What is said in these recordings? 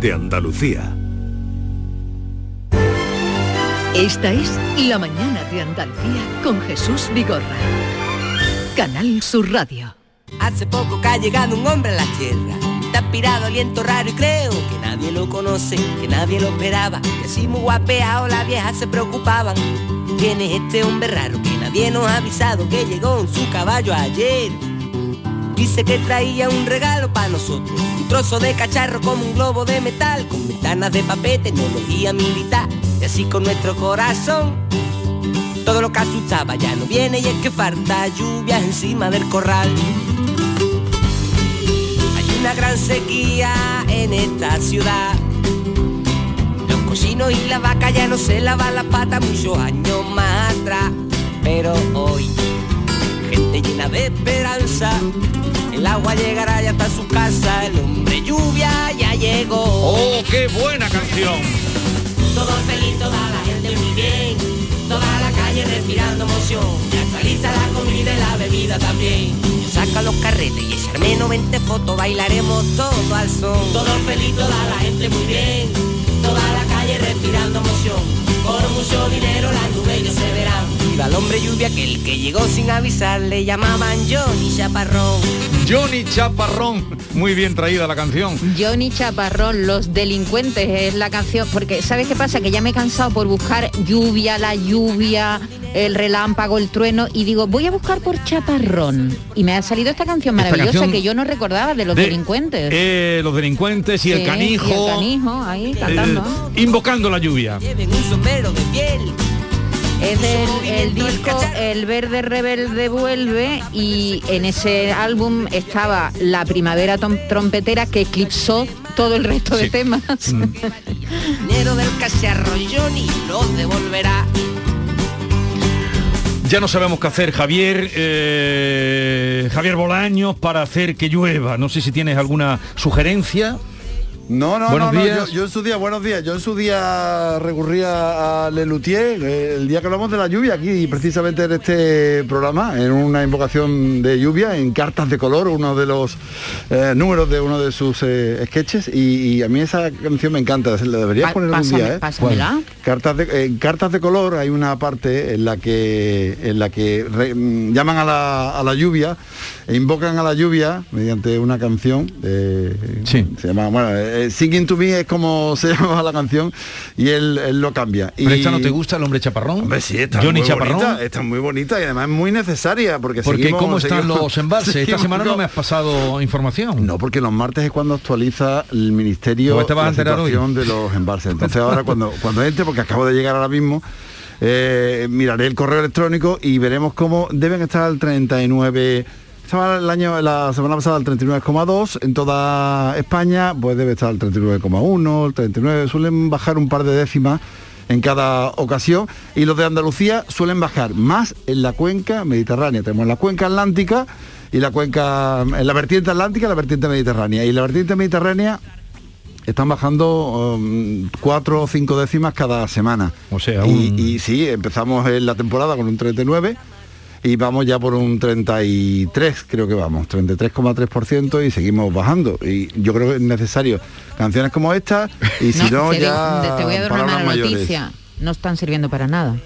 de Andalucía. Esta es La Mañana de Andalucía con Jesús Vigorra. Canal Sur Radio. Hace poco que ha llegado un hombre a la tierra. Está aspirado aliento raro y creo que nadie lo conoce, que nadie lo esperaba. Y así muy guapeado las viejas se preocupaban. ¿Quién es este hombre raro que nadie nos ha avisado que llegó en su caballo ayer? Dice que traía un regalo para nosotros, un trozo de cacharro como un globo de metal, con ventanas de papel, tecnología militar, y así con nuestro corazón. Todo lo que asustaba ya no viene y es que falta lluvia encima del corral. Hay una gran sequía en esta ciudad. Los cocinos y la vaca ya no se lavan la pata muchos años más atrás. Pero hoy, gente llena de esperanza. El agua llegará ya hasta su casa, el hombre lluvia ya llegó. ¡Oh, qué buena canción! Todo feliz, toda la gente muy bien, toda la calle respirando emoción. Ya está lista la comida y la bebida también. Saca los carretes y echarme 90 fotos, bailaremos todo al son. Todo feliz, toda la gente muy bien, toda la calle respirando emoción. Por mucho dinero las nubes ya se verán. Viva el hombre lluvia que el que llegó sin avisar le llamaban Johnny Chaparrón. Johnny Chaparrón. Muy bien traída la canción. Johnny Chaparrón, Los Delincuentes es la canción, porque ¿sabes qué pasa? Que ya me he cansado por buscar lluvia, la lluvia, el relámpago, el trueno, y digo, voy a buscar por Chaparrón. Y me ha salido esta canción Esta maravillosa canción que yo no recordaba de Los de, Delincuentes. eh, los delincuentes y el canijo. y el canijo, ahí, cantando. eh, invocando la lluvia. Lleven un sombrero de piel. Es del el disco El Verde Rebelde Vuelve y en ese álbum estaba La Primavera Trompetera que eclipsó todo el resto de temas. Mm. Dinero del cacharro Johnny lo devolverá. Ya no sabemos qué hacer, Javier. eh, Javier Bolaños, para hacer que llueva. No sé si tienes alguna sugerencia. No, no, Buenos no, no, días. Yo, yo en su día, buenos días. Yo en su día recurría a Lelutier, eh, el día que hablamos de la lluvia aquí, precisamente en este programa, en una invocación de lluvia, en Cartas de Color, uno de los eh, números de uno de sus eh, sketches, y, y a mí esa canción me encanta, la deberías Pa- poner un día, ¿eh? pásamela. Cartas de, en Cartas de Color hay una parte en la que en la que re- mm, llaman a la, a la lluvia e invocan a la lluvia mediante una canción. eh, Se llama, bueno, eh, Singing to Me es como se llama la canción y él, él lo cambia. ¿Pero y, esta no te gusta el hombre chaparrón? Hombre, sí, está Johnny muy Chaparrón. bonita, está muy bonita y además es muy necesaria porque Porque seguimos- ¿cómo están seguimos- los embalses? Esta semana no me has pasado información. no, porque los martes es cuando actualiza el ministerio Pues la situación de los embalses. Entonces ahora cuando, cuando entre, porque acabo de llegar ahora mismo, eh, miraré el correo electrónico y veremos cómo deben estar al 39. Estaba el año, la semana pasada al 39,2 en toda España, pues debe estar al 39,1, el 39, suelen bajar un par de décimas en cada ocasión y los de Andalucía suelen bajar más en la cuenca mediterránea. Tenemos la cuenca atlántica y la cuenca, en la vertiente atlántica y la vertiente mediterránea. Y la vertiente mediterránea están bajando um, cuatro o cinco décimas cada semana. O sea, y, y sí, empezamos en la temporada con un 39 y vamos ya por un 33, creo que vamos, 33,3% y seguimos bajando. Y yo creo que es necesario canciones como esta y si no, digo- ya te voy a dar una mala mayores. noticia. No están sirviendo para nada.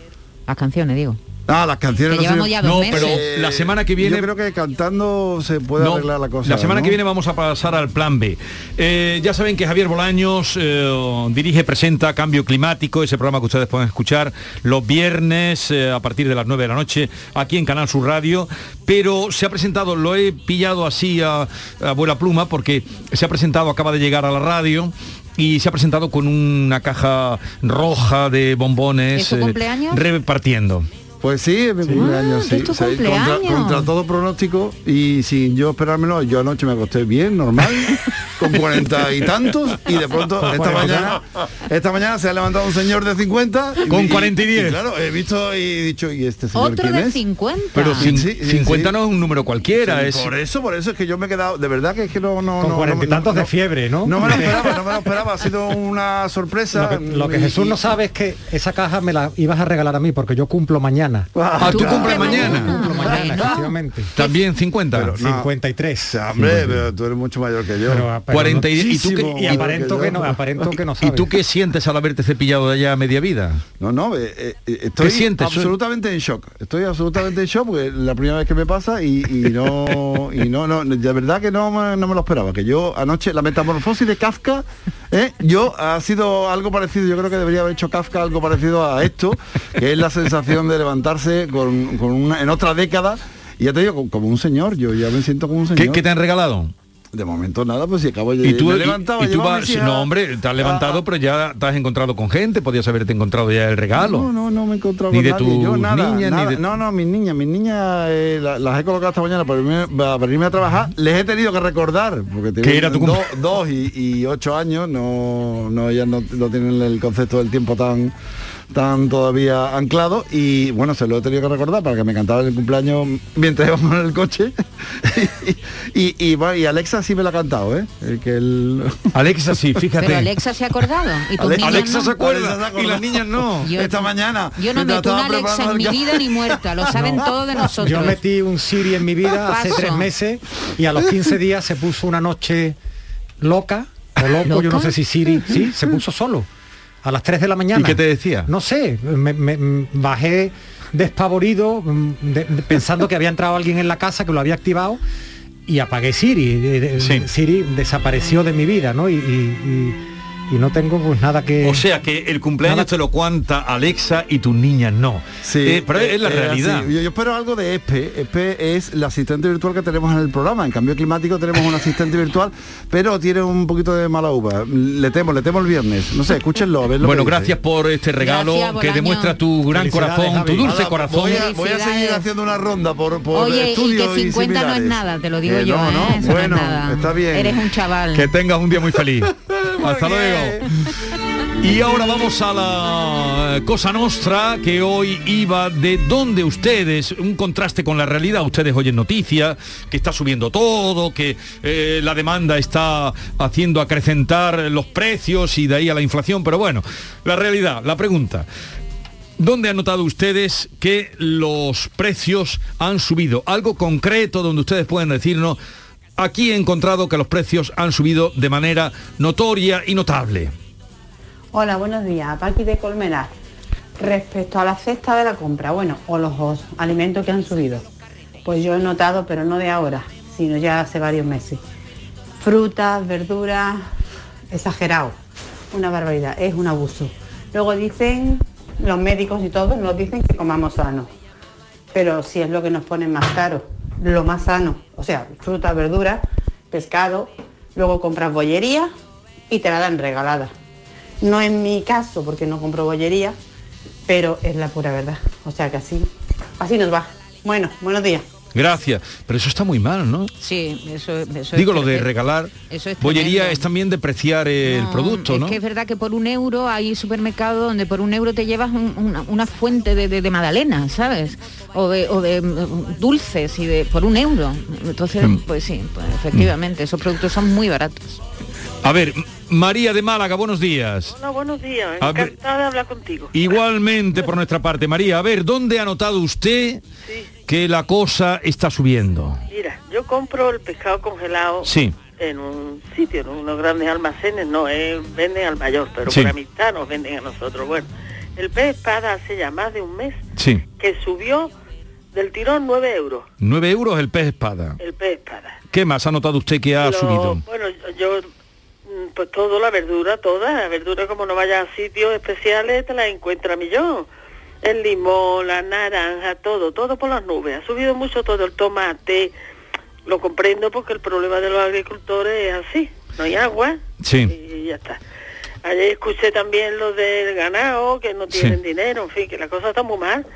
Las canciones, digo. Ah, las canciones Que no ya dos No, meses. pero la semana que viene... Yo creo que cantando se puede No, arreglar la cosa. La semana ¿no? que viene vamos a pasar al plan B. Eh, ya saben que Javier Bolaños eh, dirige, presenta Cambio Climático, ese programa que ustedes pueden escuchar los viernes eh, a partir de las 9 de la noche aquí en Canal Sur Radio. Pero se ha presentado, lo he pillado así a, a buena pluma porque se ha presentado, acaba de llegar a la radio. Y se ha presentado con una caja roja de bombones ¿Es su eh, cumpleaños? repartiendo. Pues sí, es mi cumpleaños, Ah, sí. es tu O sea, contra, cumpleaños. contra todo pronóstico y sin yo esperármelo, yo anoche me acosté bien, normal, con cuarenta y tantos, y de pronto esta mañana, esta mañana se ha levantado un señor de 50 Con 40 y 10. claro, he visto y he dicho, ¿y este señor Otro quién de es? 50. Pero Sí, cin- sí, sí, 50 sí. no es un número cualquiera, Sí, es Por eso, por eso es que yo me he quedado, de verdad que es que no... no Con no, cuarenta y no- tantos no- de fiebre, ¿no? No me lo esperaba, no me lo esperaba, ha sido una sorpresa. Lo que, lo que y- Jesús y- no sabe es que esa caja me la ibas a regalar a mí porque yo cumplo mañana. Mañana. Ah, tú ¿Tú cumples cumples mañana. mañana? Cumplo mañana, Bueno. efectivamente. También 50. Pero no. 53. O sea, hombre, pero tú eres mucho mayor que yo. Pero- pero 40 y, y tú qué- y aparento que no, aparento que no ¿Y sabes. tú qué sientes al haberte cepillado de allá a media vida? No, no, eh, eh, eh, estoy sientes? absolutamente en shock. Estoy absolutamente en shock porque es la primera vez que me pasa y, y no, y no, no, de verdad que no, no me lo esperaba. Que yo anoche, la metamorfosis de Kafka, ¿eh? yo ha sido algo parecido, yo creo que debería haber hecho Kafka algo parecido a esto, que es la sensación de levantarse con, con una, en otra década. Y ya te digo, como- un señor, yo ya me siento como un ¿Qué, señor. qué te han regalado? De momento nada, pues si acabo de Y tú, me he y- levantado, y tú a vas, hijas no hombre, te has levantado, a- pero ya te has encontrado con gente, podías haberte encontrado ya el regalo. No, no, no me he encontrado Ni con de nadie. Yo tus nada, niñas, ni nada. de- No, no, mis niñas, mis niñas eh, la- las he colocado esta mañana para irme, para irme a trabajar. Les he tenido que recordar, porque Que tienen era tu do- dos y, y ocho años, no, no, ellas no, no tienen el concepto del tiempo tan tan todavía anclado y bueno se lo he tenido que recordar para que me cantaran el cumpleaños mientras íbamos en el coche y, y, y, bueno, y Alexa sí me lo ha cantado ¿eh? El que el... Alexa, sí, fíjate. Pero Alexa se ha acordado. ¿Y tus Ale- niñas Alexa no? se acuerda Alexa y las niñas no. Yo- esta mañana Yo no meto una Alexa en mi vida ni muerta, lo saben todos de nosotros. Yo metí un Siri en mi vida hace tres meses y a los 15 días se puso una noche loca o loco, yo no sé si Siri, sí, se puso solo a las 3 de la mañana. ¿Y qué te decía? No sé, me, bajé despavorido mm, de- pensando que había entrado alguien en la casa que lo había activado y apagué Siri. De- Sí. Siri desapareció de mi vida, ¿no? Y, y- y- y no tengo pues nada que... O sea que el cumpleaños Nada- te lo cuenta Alexa y tus niñas no. Sí, Eh, pero es la eh, realidad. Yo, yo espero algo de ESPE. ESPE es la asistente virtual que tenemos en el programa. En cambio climático tenemos un asistente virtual, pero tiene un poquito de mala uva. Le temo, le temo el viernes. No sé, escúchenlo, a ver lo Bueno, que dice. gracias por este regalo Gracias, que demuestra tu gran corazón, tu dulce Nada, corazón. Voy a, voy a seguir haciendo una ronda por, por Oye, y estudios que 50 no es nada, te lo digo Que yo, no, ¿eh? no, Eso no es bueno, nada. está bien. Eres un chaval. Que tengas un día muy feliz. Hasta luego. Y ahora vamos a la cosa nostra que hoy iba de donde ustedes, un contraste con la realidad, ustedes oyen noticias, que está subiendo todo, que eh, la demanda está haciendo acrecentar los precios y de ahí a la inflación, pero bueno, la realidad, la pregunta. ¿Dónde han notado ustedes que los precios han subido? Algo concreto donde ustedes pueden decirnos, aquí he encontrado que los precios han subido de manera notoria y notable. Hola, buenos días. Paqui de Colmenar. Respecto a la cesta de la compra, bueno, o los os- alimentos que han subido, pues yo he notado, pero no de ahora, sino ya hace varios meses. Frutas, verduras, exagerado, una barbaridad, es un abuso. Luego dicen, los médicos y todos nos dicen que comamos sano, pero si es lo que nos ponen más caro, lo más sano, o sea, frutas, verduras, pescado, luego compras bollería y te la dan regalada. No en mi caso, porque no compro bollería, pero es la pura verdad. O sea que así, así nos va. Bueno, buenos días. Gracias. Pero eso está muy mal, ¿no? Sí, eso, eso Digo es lo de regalar. eso es Bollería es también depreciar el No, producto, es ¿no? que es verdad que por un euro hay supermercados donde por un euro te llevas un- una, una fuente de, de, de magdalena, ¿sabes? O de, o de mm, dulces y de por un euro. Entonces, Mm. pues sí, pues efectivamente, esos productos son muy baratos. A ver, María de Málaga, buenos días. Hola, buenos días. Encantada de hablar contigo. Igualmente por nuestra parte, María, a ver, ¿dónde ha notado usted Sí, que la cosa está subiendo? mira, yo compro el pescado congelado Sí. en un sitio, en unos grandes almacenes, no, eh, venden al mayor, pero Sí. por amistad nos venden a nosotros. Bueno, el pez espada hace ya más de un mes Sí. que subió del tirón 9 euros, 9 euros el pez espada. el pez espada. ¿Qué más ha notado usted que ha Lo- subido? Bueno, yo, mm, pues todo, la verdura, toda, la verdura como no vaya a sitios especiales, te la encuentra a millón. El limón, la naranja, todo, todo por las nubes. Ha subido mucho todo, el tomate. Lo comprendo porque el problema de los agricultores es así. No hay agua Sí. y ya está. Ayer escuché también lo del ganado, que no Sí. tienen dinero, en fin, que la cosa está muy mal.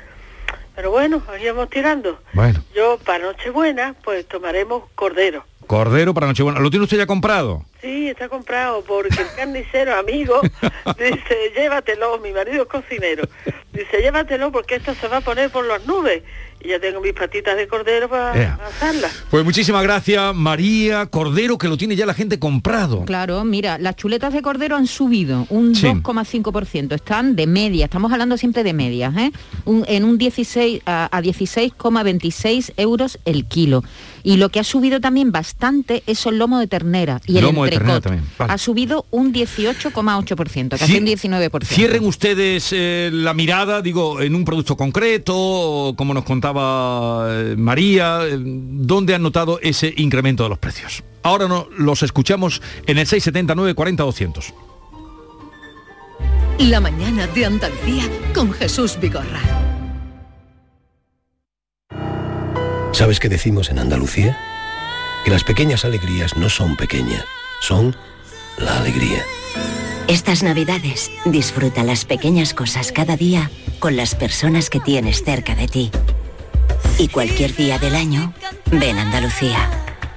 Pero bueno, aquí vamos tirando. Bueno, Yo, para Nochebuena, pues tomaremos cordero. cordero para Nochebuena. ¿Lo tiene usted ya comprado? Sí, está comprado porque el carnicero amigo dice, llévatelo, mi marido es cocinero, dice, llévatelo porque esto se va a poner por las nubes. Y ya tengo mis patitas de cordero para Ea. asarlas. Pues muchísimas gracias, María Cordero, que lo tiene ya la gente comprado. Claro, mira, las chuletas de cordero han subido un Sí. 2,5%. Están de media, estamos hablando siempre de medias, ¿eh? Un- en un 16 a, a 16,26 euros el kilo. Y lo que ha subido también bastante es el lomo de ternera y el Lomo de ternera entrecot. también, vale. Ha subido un 18,8%, casi un 19%. Cierren ustedes eh, la mirada, digo, en un producto concreto, como nos contaba eh, María, eh, ¿dónde han notado ese incremento de los precios? Ahora no, los escuchamos en el 679 40 200. La mañana de Andalucía con Jesús Vigorra. ¿Sabes qué decimos en Andalucía? Que las pequeñas alegrías no son pequeñas, son la alegría. Estas navidades disfruta las pequeñas cosas cada día con las personas que tienes cerca de ti. Y cualquier día del año, ven Andalucía.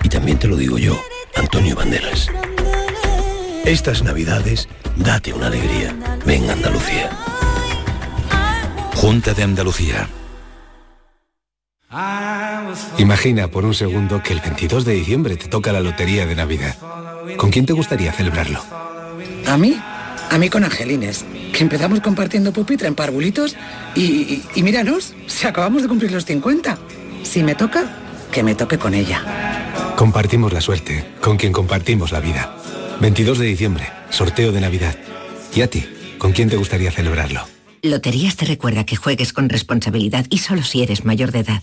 Y también te lo digo yo, Antonio Banderas. Estas navidades, date una alegría. Ven Andalucía. Junta de Andalucía. Imagina por un segundo que el 22 de diciembre te toca la lotería de Navidad. ¿Con quién te gustaría celebrarlo? ¿A mí? A mí con Angelines, que empezamos compartiendo pupitre en parvulitos y, y, y míranos, si acabamos de cumplir los 50. Si me toca, que me toque con ella. Compartimos la suerte, con quien compartimos la vida. 22 de diciembre, sorteo de Navidad. ¿Y a ti? ¿Con quién te gustaría celebrarlo? Loterías te recuerda que juegues con responsabilidad y solo si eres mayor de edad.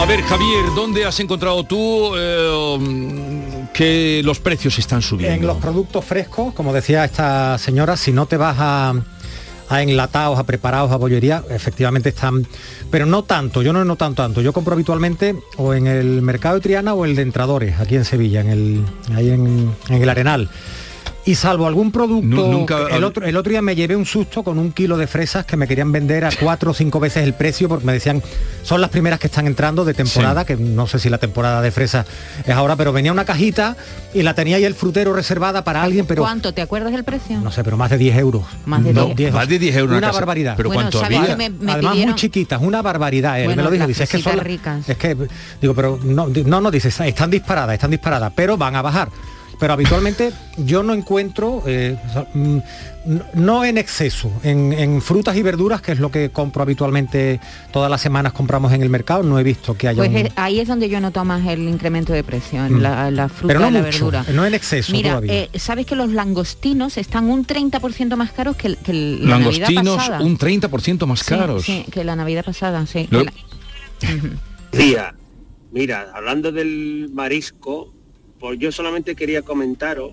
A ver, Javier, ¿dónde has encontrado tú eh, que los precios están subiendo? En los productos frescos, como decía esta señora, si no te vas a, a enlatados, a preparados, a bollería, efectivamente están, pero no tanto, yo no no tanto tanto. Yo compro habitualmente o en el mercado de Triana o el de Entradores, aquí en Sevilla, en el, ahí en, en el Arenal. Y salvo algún producto, nunca- el, otro, el otro día me llevé un susto con un kilo de fresas que me querían vender a cuatro o cinco veces el precio porque me decían, son las primeras que están entrando de temporada, que no sé si la temporada de fresas es ahora, pero venía una cajita y la tenía ahí el frutero reservada para alguien, pero ¿Cuánto? ¿Te acuerdas del precio? no sé, pero más de 10 euros. Más de No, 10. 10, Más de 10 euros una barbaridad. Pero Bueno, ¿cuánto ¿sabes había? me- me Además pidieron- muy chiquitas, una barbaridad. Él Bueno, me lo dijo, dice, es que son ricas. Es que, digo, pero no, no, no, dice, están disparadas, están disparadas, pero van a bajar. Pero habitualmente yo no encuentro, eh, mm, no- en exceso, en, en frutas y verduras, que es lo que compro habitualmente, todas las semanas compramos en el mercado, no he visto que haya Pues un- es- ahí es donde yo noto más el incremento de precio, en Mm. la, la fruta Pero no y la mucho, verdura. no en exceso Mira, todavía. eh, ¿sabes que los langostinos están un 30% más caros que, el- que la Navidad Langostinos pasada? un 30% más caros. Sí, que la Navidad pasada, sí. Lo- Que la- Día. Mira, hablando del marisco, pues yo solamente quería comentaros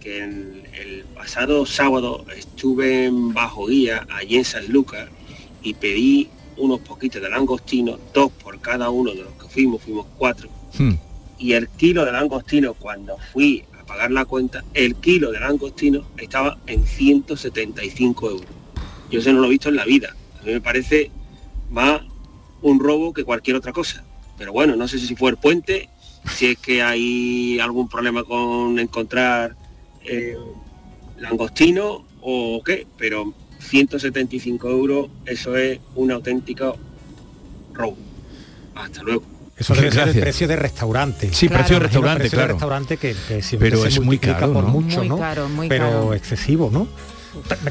que el pasado sábado estuve en Bajo Guía, allí en San Lucas, y pedí unos poquitos de langostino, dos por cada uno de los que fuimos, fuimos cuatro. Hmm. Y el kilo de langostino, cuando fui a pagar la cuenta, el kilo de langostino estaba en 175 euros. Yo eso no lo he visto en la vida. A mí me parece más un robo que cualquier otra cosa. Pero bueno, no sé si fue el puente, si es que hay algún problema con encontrar eh, langostino o qué, pero 175 euros, eso es un auténtico robo. Hasta luego. Eso debe ser el precio de restaurante. Sí, precio de restaurante, precio claro. de restaurante que, que siempre Pero se es muy caro, por ¿no? mucho, Muy ¿no? caro, muy Pero caro. excesivo, ¿no?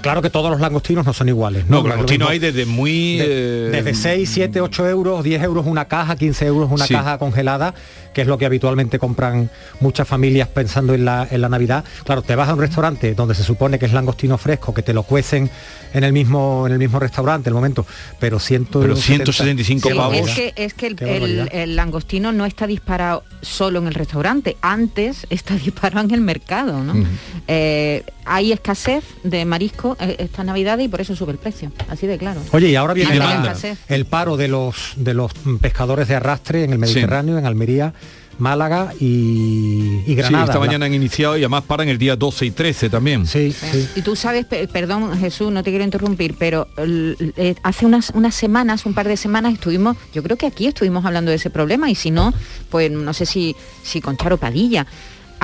Claro que todos los langostinos no son iguales. No, Porque lo langostino mismo- hay desde muy... eh, Desde 6, 7, 8 euros, 10 euros una caja, 15 euros una Sí. caja congelada, que es lo que habitualmente compran muchas familias pensando en la, en la Navidad. Claro, te vas a un restaurante donde se supone que es langostino fresco, que te lo cuecen en el mismo, en el mismo restaurante, el momento, pero, ciento, Pero 175 Sí, pavos. Es que, es que el, el- langostino no está disparado solo en el restaurante, antes está disparado en el mercado, ¿no? Eh, hay escasez de marisco eh, esta Navidad y por eso sube el precio, así de claro. Oye, y ahora viene el paro de los de los pescadores de arrastre en el Mediterráneo, en Almería, Málaga y, y Sí, Granada. esta La- mañana han iniciado y además paran el día 12 y 13 también. Sí, Y tú sabes, pe- perdón Jesús, no te quiero interrumpir, pero eh, hace unas, unas semanas, un par de semanas estuvimos, yo creo que aquí estuvimos hablando de ese problema y si no, pues no sé si, si con Charo Padilla.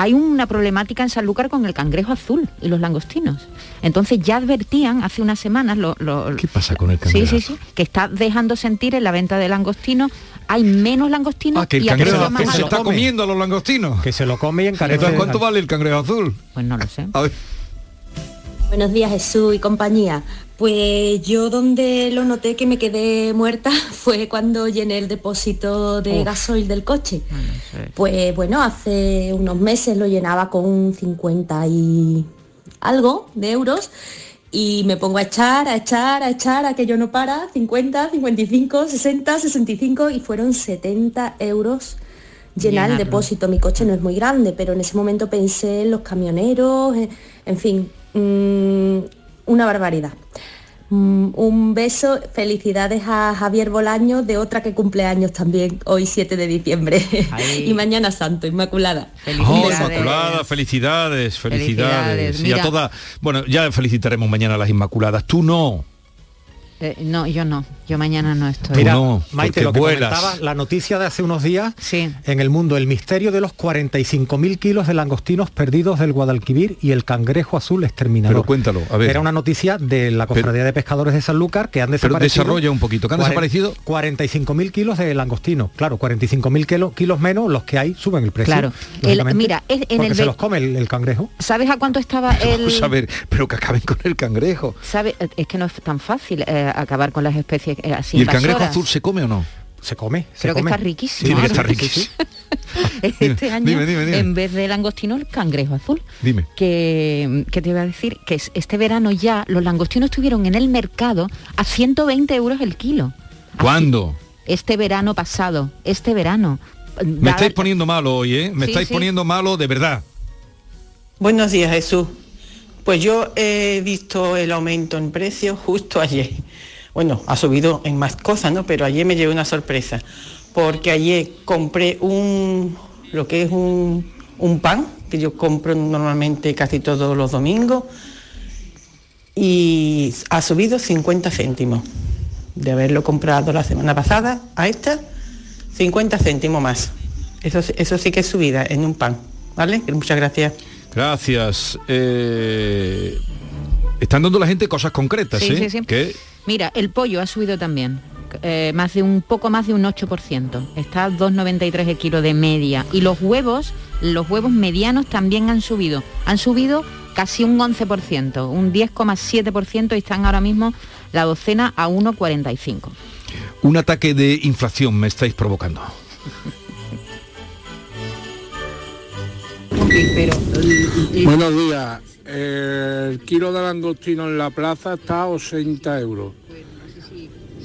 Hay una problemática en Sanlúcar con el cangrejo azul y los langostinos. Entonces ya advertían hace unas semanas lo, lo- ¿Qué pasa con el Sí, cangrejo? sí, sí, que está dejando sentir en la venta de langostinos. Hay menos langostinos Ah, que el y cangrejo azul se está comiendo a los langostinos. Que se lo come y encarece. Entonces, ¿cuánto vale el cangrejo azul? Pues no lo sé. A ver. Buenos días Jesús y compañía. Pues yo donde lo noté que me quedé muerta fue cuando llené el depósito de Uf. gasoil del coche. Pues bueno, hace unos meses lo llenaba con 50 y algo de euros y me pongo a echar, a echar, a echar, a que yo no para, 50, 55, 60, 65 y fueron 70 euros llenar el depósito. Mi coche no es muy grande, pero en ese momento pensé en los camioneros, en, en fin, mm, una barbaridad. Mm, un beso, felicidades a Javier Bolaño de otra que cumple años también, hoy 7 de diciembre. y mañana Santo, Inmaculada. Oh, Inmaculada, felicidades, felicidades. Felicidades, Y a todas, bueno, ya felicitaremos mañana a las Inmaculadas. Tú no. Eh, no, yo no, yo mañana no estoy. Mira, no, Maite, lo que vuelas. comentaba, la noticia de hace unos días en el mundo, el misterio de los 45.000 kilos de langostinos perdidos del Guadalquivir y el cangrejo azul exterminador. Pero cuéntalo, a ver. Era una noticia de la Cofradía de Pescadores de Sanlúcar que han Pero desaparecido. desarrolla un poquito, ¿que han desaparecido? 45.000 kilos de langostinos. Claro, 45.000 kilos, kilos menos, los que hay suben el precio. Claro. El- mira, es- en porque el se los come el, el cangrejo. ¿Sabes a cuánto estaba el...? Vamos a ver, pero que acaben con el cangrejo. ¿Sabe? Es que no es tan fácil eh, acabar con las especies así ¿Y el cangrejo azul se come o no? Se come, se Creo que está riquísimo. Tiene que ahora. estar riquísimo. este año, dime, dime, dime. en vez de langostino, el cangrejo azul. Dime. Que, que te iba a decir que es- este verano ya los langostinos estuvieron en el mercado a 120 euros el kilo. ¿Cuándo? Este verano pasado, este verano. Me estáis poniendo malo hoy, ¿eh? Me Sí, estáis sí. poniendo malo de verdad. Buenos días, Jesús. Pues yo he visto el aumento en precios justo ayer. Bueno, ha subido en más cosas, ¿no? Pero ayer me llevé una sorpresa, porque ayer compré un, lo que es un, un pan, que yo compro normalmente casi todos los domingos, y ha subido 50 céntimos. De haberlo comprado la semana pasada a esta, 50 céntimos más. Eso, sí- eso sí que es subida en un pan, ¿vale? Muchas gracias. Gracias. Eh, están dando la gente cosas concretas, Sí, ¿eh? sí, sí. Que Mira, el pollo ha subido también. eh, más de un poco más de un 8%. Está a 2,93 el kilo de media. Y los huevos, los huevos medianos también han subido. Han subido casi un 11%, un 10,7% y están ahora mismo la docena a 1,45. un ataque de inflación me estáis provocando. Buenos días. El kilo de langostino en la plaza está a 80 euros.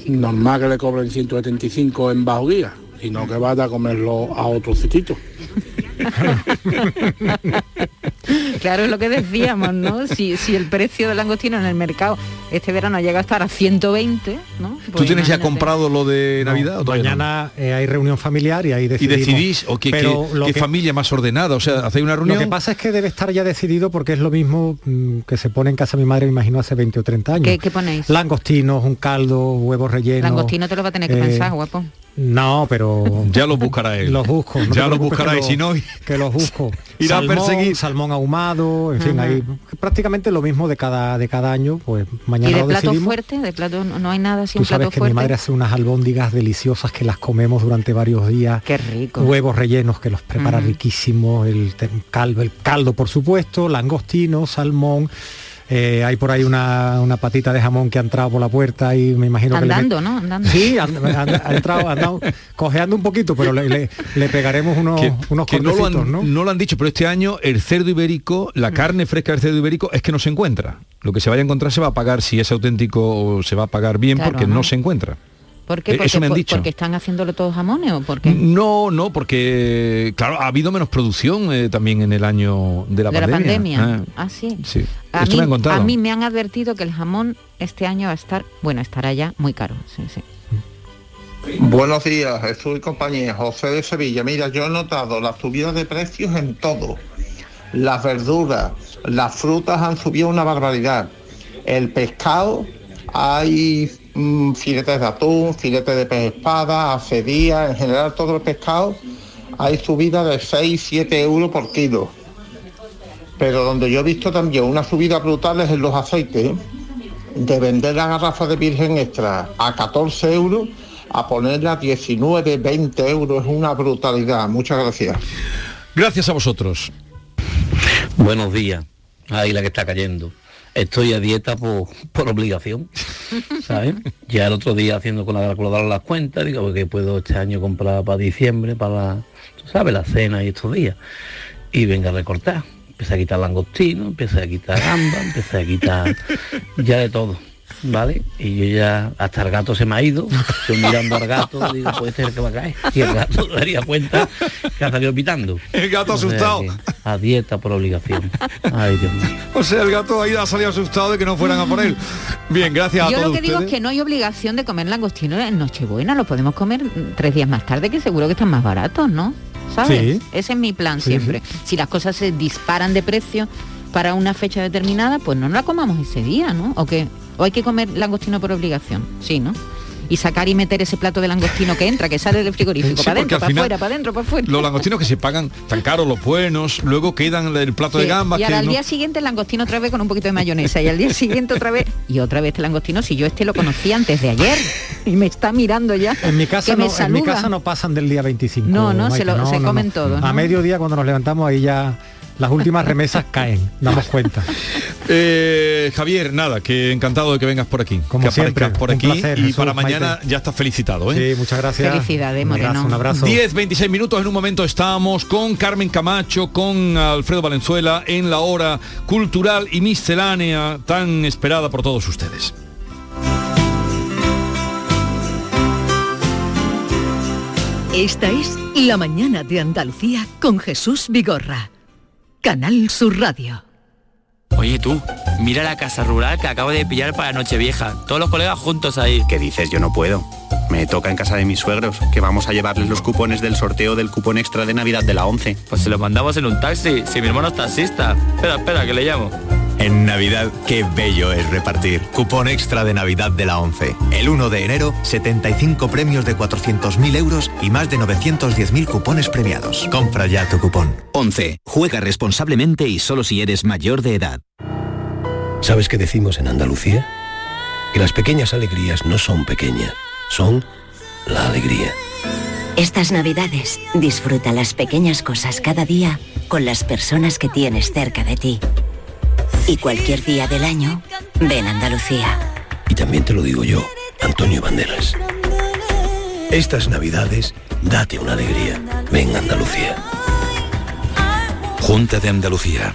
Normal que le cobren 175 en bajo guía, sino que vaya a comerlo a otro sitito. Claro, es lo que decíamos, ¿no? Si, si el precio del langostino en el mercado este verano llega a estar a 120, ¿no? ¿Tú Pues tienes ya comprado lo de Navidad? o todavía no? Mañana eh, hay reunión familiar y ahí y decidimos. decidís o qué, Pero qué- lo qué que- familia más ordenada, o sea, hacéis una Lo reunión. que pasa es que debe estar ya decidido porque es lo mismo mm, que se pone en casa mi madre, me imagino, hace 20 o 30 años. ¿Qué, qué ponéis? Langostinos, un caldo, huevos rellenos. Langostino te lo va a tener que eh, pensar, guapo. No, pero... Ya los buscará él. Los busco. no Ya los buscará que y si no... Que los busco. Irá a salmón, perseguir. Salmón ahumado, en fin, hay prácticamente lo mismo de cada, de cada año, pues mañana ¿Y de lo plato decidimos. fuerte? ¿De plato no, no hay nada así Tú plato sabes que fuerte? mi madre hace unas albóndigas deliciosas que las comemos durante varios días. Qué rico. Huevos rellenos que los prepara Ujú. riquísimos, el caldo, el caldo por supuesto, langostino, salmón, Eh, hay por ahí una, una patita de jamón que ha entrado por la puerta y me imagino Andando, que... ¿no? Andando. Sí, ha, ha- ha entrado, ha andado cojeando un poquito, pero le, le- le pegaremos unos, unos que no lo, han, ¿no? no lo han dicho, pero este año el cerdo ibérico, la Mm. carne fresca del cerdo ibérico es que no se encuentra. Lo que se vaya a encontrar se va a pagar, si es auténtico, se va a pagar bien Claro, porque no. ¿no? se encuentra. ¿Por qué? Eh, Porque, eso me han dicho. porque están haciéndolo todos jamones o porque No, no, porque claro, ha habido menos producción eh, también en el año de la de la pandemia. pandemia. Ah, Ah, sí. sí. A Esto mí, me han contado. a mí me han advertido que el jamón este año va a estar, bueno, estará ya muy caro. Sí, sí. Buenos días, Jesús y compañía. José de Sevilla. Mira, yo he notado la subida de precios en todo. Las verduras, las frutas han subido una barbaridad. El pescado, hay mm, filetes de atún, filetes de pez espada, acedía, en general todo el pescado, hay subida de 6, 7 euros por kilo. Pero donde yo he visto también una subida brutal es en los aceites. ¿eh? de vender la garrafa de virgen extra a 14 euros a ponerla a 19, 20 euros es una brutalidad. Muchas gracias. Gracias a vosotros. Buenos días. Ahí la que está cayendo. Estoy a dieta por, por obligación, ¿sabes? Ya el otro día haciendo con la calculadora las cuentas, digo que puedo este año comprar para diciembre, para la, tú sabes, la cena y estos días. Y venga a recortar. Empecé a quitar langostino, empecé a quitar gamba, empecé a quitar ya de todo. ¿Vale? Y yo ya, hasta el gato se me ha ido, yo mirando al gato, digo, puede ser que va a caer. Y el gato daría cuenta que ha salido pitando. El gato O sea asustado. Que A dieta por obligación. Ay, Dios mío. O sea, el gato ahí ha salido asustado de que no fueran a por él. Bien, gracias a Yo todos lo que digo es que no hay obligación de comer langostino en Nochebuena, lo podemos comer tres días más tarde, que seguro que están más baratos, ¿no? ¿Sabes? Sí. Ese es mi plan Sí, siempre. Si las cosas se disparan de precio para una fecha determinada, pues no la comamos ese día, ¿no? ¿O qué? ¿O hay que comer langostino por obligación? Sí, ¿no? Y sacar y meter ese plato de langostino que entra, que sale del frigorífico, Sí, para adentro, para afuera, para adentro, para afuera. Los langostinos que se pagan tan caros, los buenos, luego quedan el plato de Sí, gambas y ahora que al no- día siguiente el langostino otra vez con un poquito de mayonesa y al día siguiente otra vez y otra vez el langostino si yo este lo conocí antes de ayer y me está mirando ya En mi casa, que me no, en mi casa no pasan del día 25. No, no, se Maite, lo- se comen todos, A ¿no? mediodía cuando nos levantamos ahí ya las últimas remesas caen, damos cuenta. Eh, Javier, nada, que encantado de que vengas por aquí. Como que aparezcas siempre, por aquí placer, y Jesús, para mañana Maite. ya estás felicitado. ¿eh? Sí, muchas gracias. Felicidades, Un abrazo, Moreno. Un abrazo. 10, 26 minutos en un momento estamos con Carmen Camacho, con Alfredo Valenzuela en la hora cultural y miscelánea tan esperada por todos ustedes. Esta es La mañana de Andalucía con Jesús Vigorra. Canal Sur Radio. Oye tú, mira la casa rural que acabo de pillar para Nochevieja. Todos los colegas juntos ahí. ¿Qué dices? Yo no puedo. Me toca en casa de mis suegros, que vamos a llevarles los cupones del sorteo del cupón extra de Navidad de la 11. Pues se los mandamos en un taxi, si mi hermano es taxista. Espera, espera, que le llamo. En Navidad, qué bello es repartir. Cupón extra de Navidad de la 11. El 1 de enero, 75 premios de 400.000 euros y más de 910.000 cupones premiados. Compra ya tu cupón. 11. Juega responsablemente y solo si eres mayor de edad. ¿Sabes qué decimos en Andalucía? Que las pequeñas alegrías no son pequeñas, son la alegría. Estas navidades, disfruta las pequeñas cosas cada día con las personas que tienes cerca de ti. Y cualquier día del año, ven Andalucía. Y también te lo digo yo, Antonio Banderas. Estas navidades, date una alegría. Ven Andalucía. Junta de Andalucía.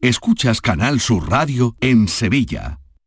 Escuchas Canal Sur Radio en Sevilla.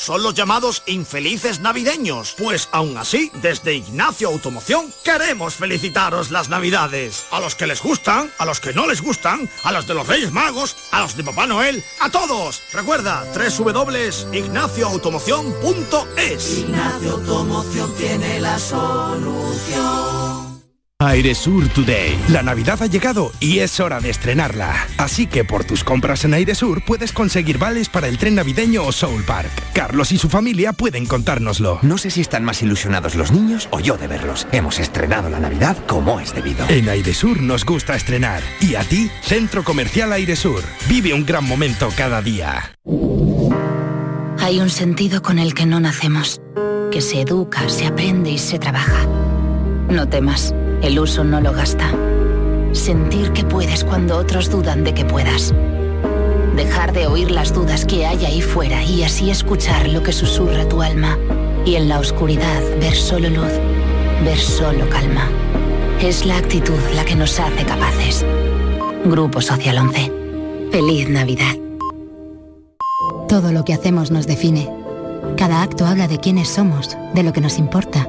Son los llamados infelices navideños. Pues aún así, desde Ignacio Automoción queremos felicitaros las navidades. A los que les gustan, a los que no les gustan, a los de los Reyes Magos, a los de Papá Noel, a todos. Recuerda, www.ignacioautomoción.es. Ignacio Automoción tiene la solución. Airesur Today. La Navidad ha llegado y es hora de estrenarla. Así que por tus compras en Airesur puedes conseguir vales para el tren navideño o Soul Park. Carlos y su familia pueden contárnoslo. No sé si están más ilusionados los niños o yo de verlos. Hemos estrenado la Navidad como es debido. En Airesur nos gusta estrenar. Y a ti, Centro Comercial Airesur. Vive un gran momento cada día. Hay un sentido con el que no nacemos, que se educa, se aprende y se trabaja. No temas, el uso no lo gasta. Sentir que puedes cuando otros dudan de que puedas. Dejar de oír las dudas que hay ahí fuera y así escuchar lo que susurra tu alma. Y en la oscuridad ver solo luz, ver solo calma. Es la actitud la que nos hace capaces. Grupo Social 11. Feliz Navidad. Todo lo que hacemos nos define. Cada acto habla de quiénes somos, de lo que nos importa.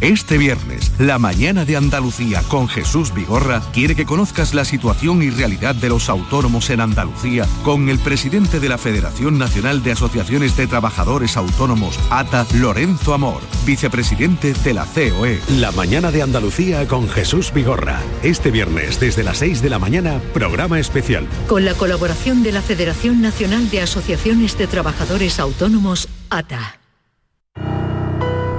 Este viernes, la mañana de Andalucía con Jesús Vigorra quiere que conozcas la situación y realidad de los autónomos en Andalucía con el presidente de la Federación Nacional de Asociaciones de Trabajadores Autónomos, ATA, Lorenzo Amor, vicepresidente de la COE. La mañana de Andalucía con Jesús Vigorra. Este viernes desde las 6 de la mañana, programa especial. Con la colaboración de la Federación Nacional de Asociaciones de Trabajadores Autónomos, ATA.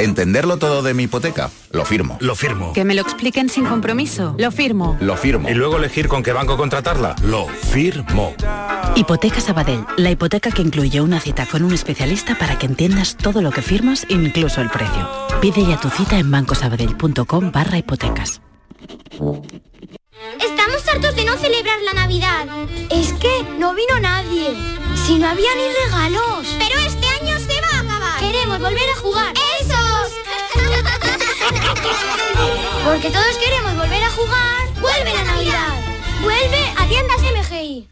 Entenderlo todo de mi hipoteca, lo firmo. Lo firmo. Que me lo expliquen sin compromiso. Lo firmo. Lo firmo. Y luego elegir con qué banco contratarla. Lo firmo. Hipoteca Sabadell, la hipoteca que incluye una cita con un especialista para que entiendas todo lo que firmas, incluso el precio. Pide ya tu cita en bancosabadell.com barra hipotecas. Estamos hartos de no celebrar la Navidad. Es que no vino nadie. Si no había ni regalos. Pero este año se va a acabar. Queremos volver a jugar. ¡Esos! Porque todos queremos volver a jugar. ¡Vuelve la Navidad! ¡Vuelve a tiendas MGI!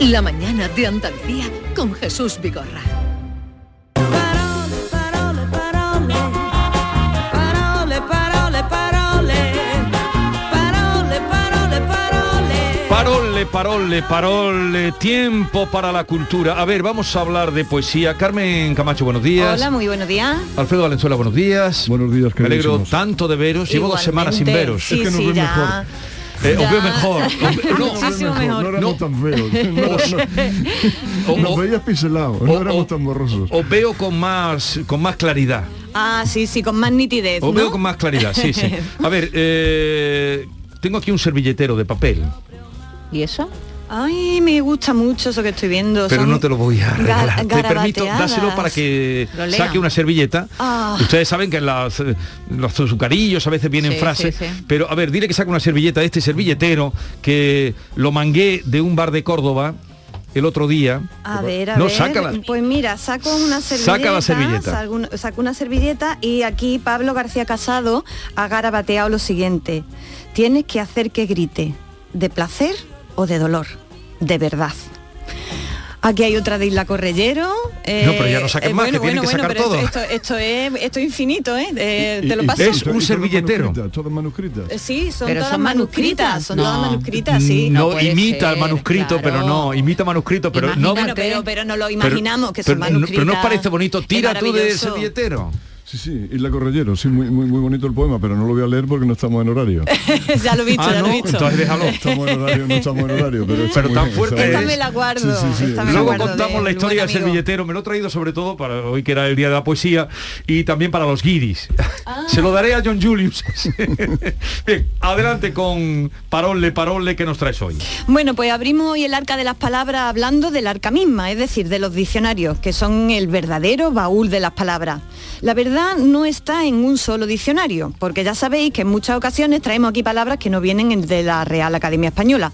La mañana de Andalucía con Jesús Vigorra. Parole. Parole, parole, tiempo para la cultura. A ver, vamos a hablar de poesía. Carmen Camacho, buenos días. Hola, muy buenos días. Alfredo Valenzuela, buenos días. Buenos días, Me alegro tanto de veros. Llevo dos semanas sin veros. Sí, Es que nos sí, ya. mejor. Eh, os veo mejor. No, Muchísimo mejor, no mejor. éramos tan feos. No, no. Nos veías no éramos tan borrosos. Os veo con más, con más claridad. Ah, sí, sí, con más nitidez. Os ¿no? veo con más claridad, sí, sí. A ver, eh, tengo aquí un servilletero de papel, ¿Y eso? Ay, me gusta mucho eso que estoy viendo. pero Son no te lo voy a regalar. Te permito dáselo para que saque una servilleta. Ah. Ustedes saben que en las, eh, los azucarillos a veces vienen Sí, frases, sí, sí. pero a ver, dile que saque una servilleta de este servilletero que lo mangué de un bar de Córdoba el otro día. A ver, a no, ver. sácala. Pues mira, saco una servilleta. Saca la servilleta. Saco, una- saco una servilleta y aquí Pablo García Casado ha garabateado lo siguiente. Tienes que hacer que grite, de placer o de dolor, de verdad. Aquí hay otra de Isla Correllero. eh, No, pero ya no saquen más, que tienen que sacar pero todo. Esto, esto, esto es, esto es infinito, ¿eh? Eh, Y- te lo paso. y todas manuscritas, Todas manuscritas. Eh, Sí, son Pero todas son manuscritas, son todas No. manuscritas, sí. No, imita el manuscrito, pero no, imita manuscrito, pero no. Bueno, pero, pero no lo pero- imaginamos que pero son no- manuscritas. Pero no os parece bonito, Es tira tú del maravilloso. servilletero. Sí, sí, Isla Correllero, sí, muy, muy, muy bonito el poema, pero no lo voy a leer porque no estamos en horario. ya lo he visto, Ah, ya lo he visto. entonces déjalo. Estamos en horario, no estamos en horario, pero, tan bien, fuerte Esta me la guardo. Sí, sí, sí. esta me la Luego guardo contamos la historia del servilletero. Me lo he traído sobre todo para hoy que era el día de la poesía y también para los guiris. Ah. Se lo daré a John Julius. Bien, adelante con Parole, Parole, que nos traes hoy? Bueno, pues abrimos hoy el arca de las palabras hablando del arca misma, es decir, de los diccionarios, que son el verdadero baúl de las palabras. La verdad no está en un solo diccionario, porque ya sabéis que en muchas ocasiones traemos aquí palabras que no vienen en- de la Real Academia Española.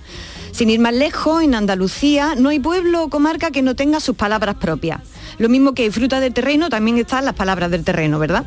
Sin ir más lejos, en Andalucía no hay pueblo o comarca que no tenga sus palabras propias. Lo mismo que fruta del terreno, también están las palabras del terreno, ¿verdad?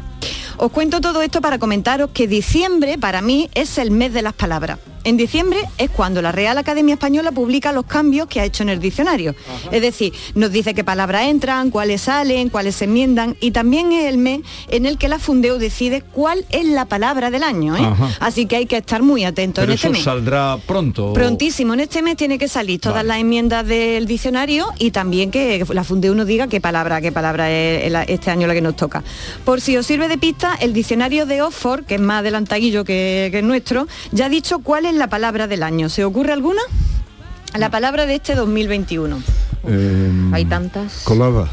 Os cuento todo esto para comentaros que diciembre para mí es el mes de las palabras. En diciembre es cuando la Real Academia Española publica los cambios que ha hecho en el diccionario. Es decir, nos dice qué palabras entran, cuáles salen, cuáles se enmiendan y también es el mes en el que la Fundeo decide cuál es la palabra del año. ¿eh? Así que hay que estar muy atentos Pero en este eso mes. saldrá pronto. Prontísimo, en este mes tiene que salir todas las enmiendas del diccionario y también que la Fundeu nos diga qué palabra, qué palabra es este año la que nos toca. Por si os sirve de pista, el diccionario de Oxford, que es más adelantadillo que, que el nuestro, ya ha dicho cuál es la palabra del año. ¿Se ocurre alguna? La palabra de este 2021. Eh, Hay tantas. Colada.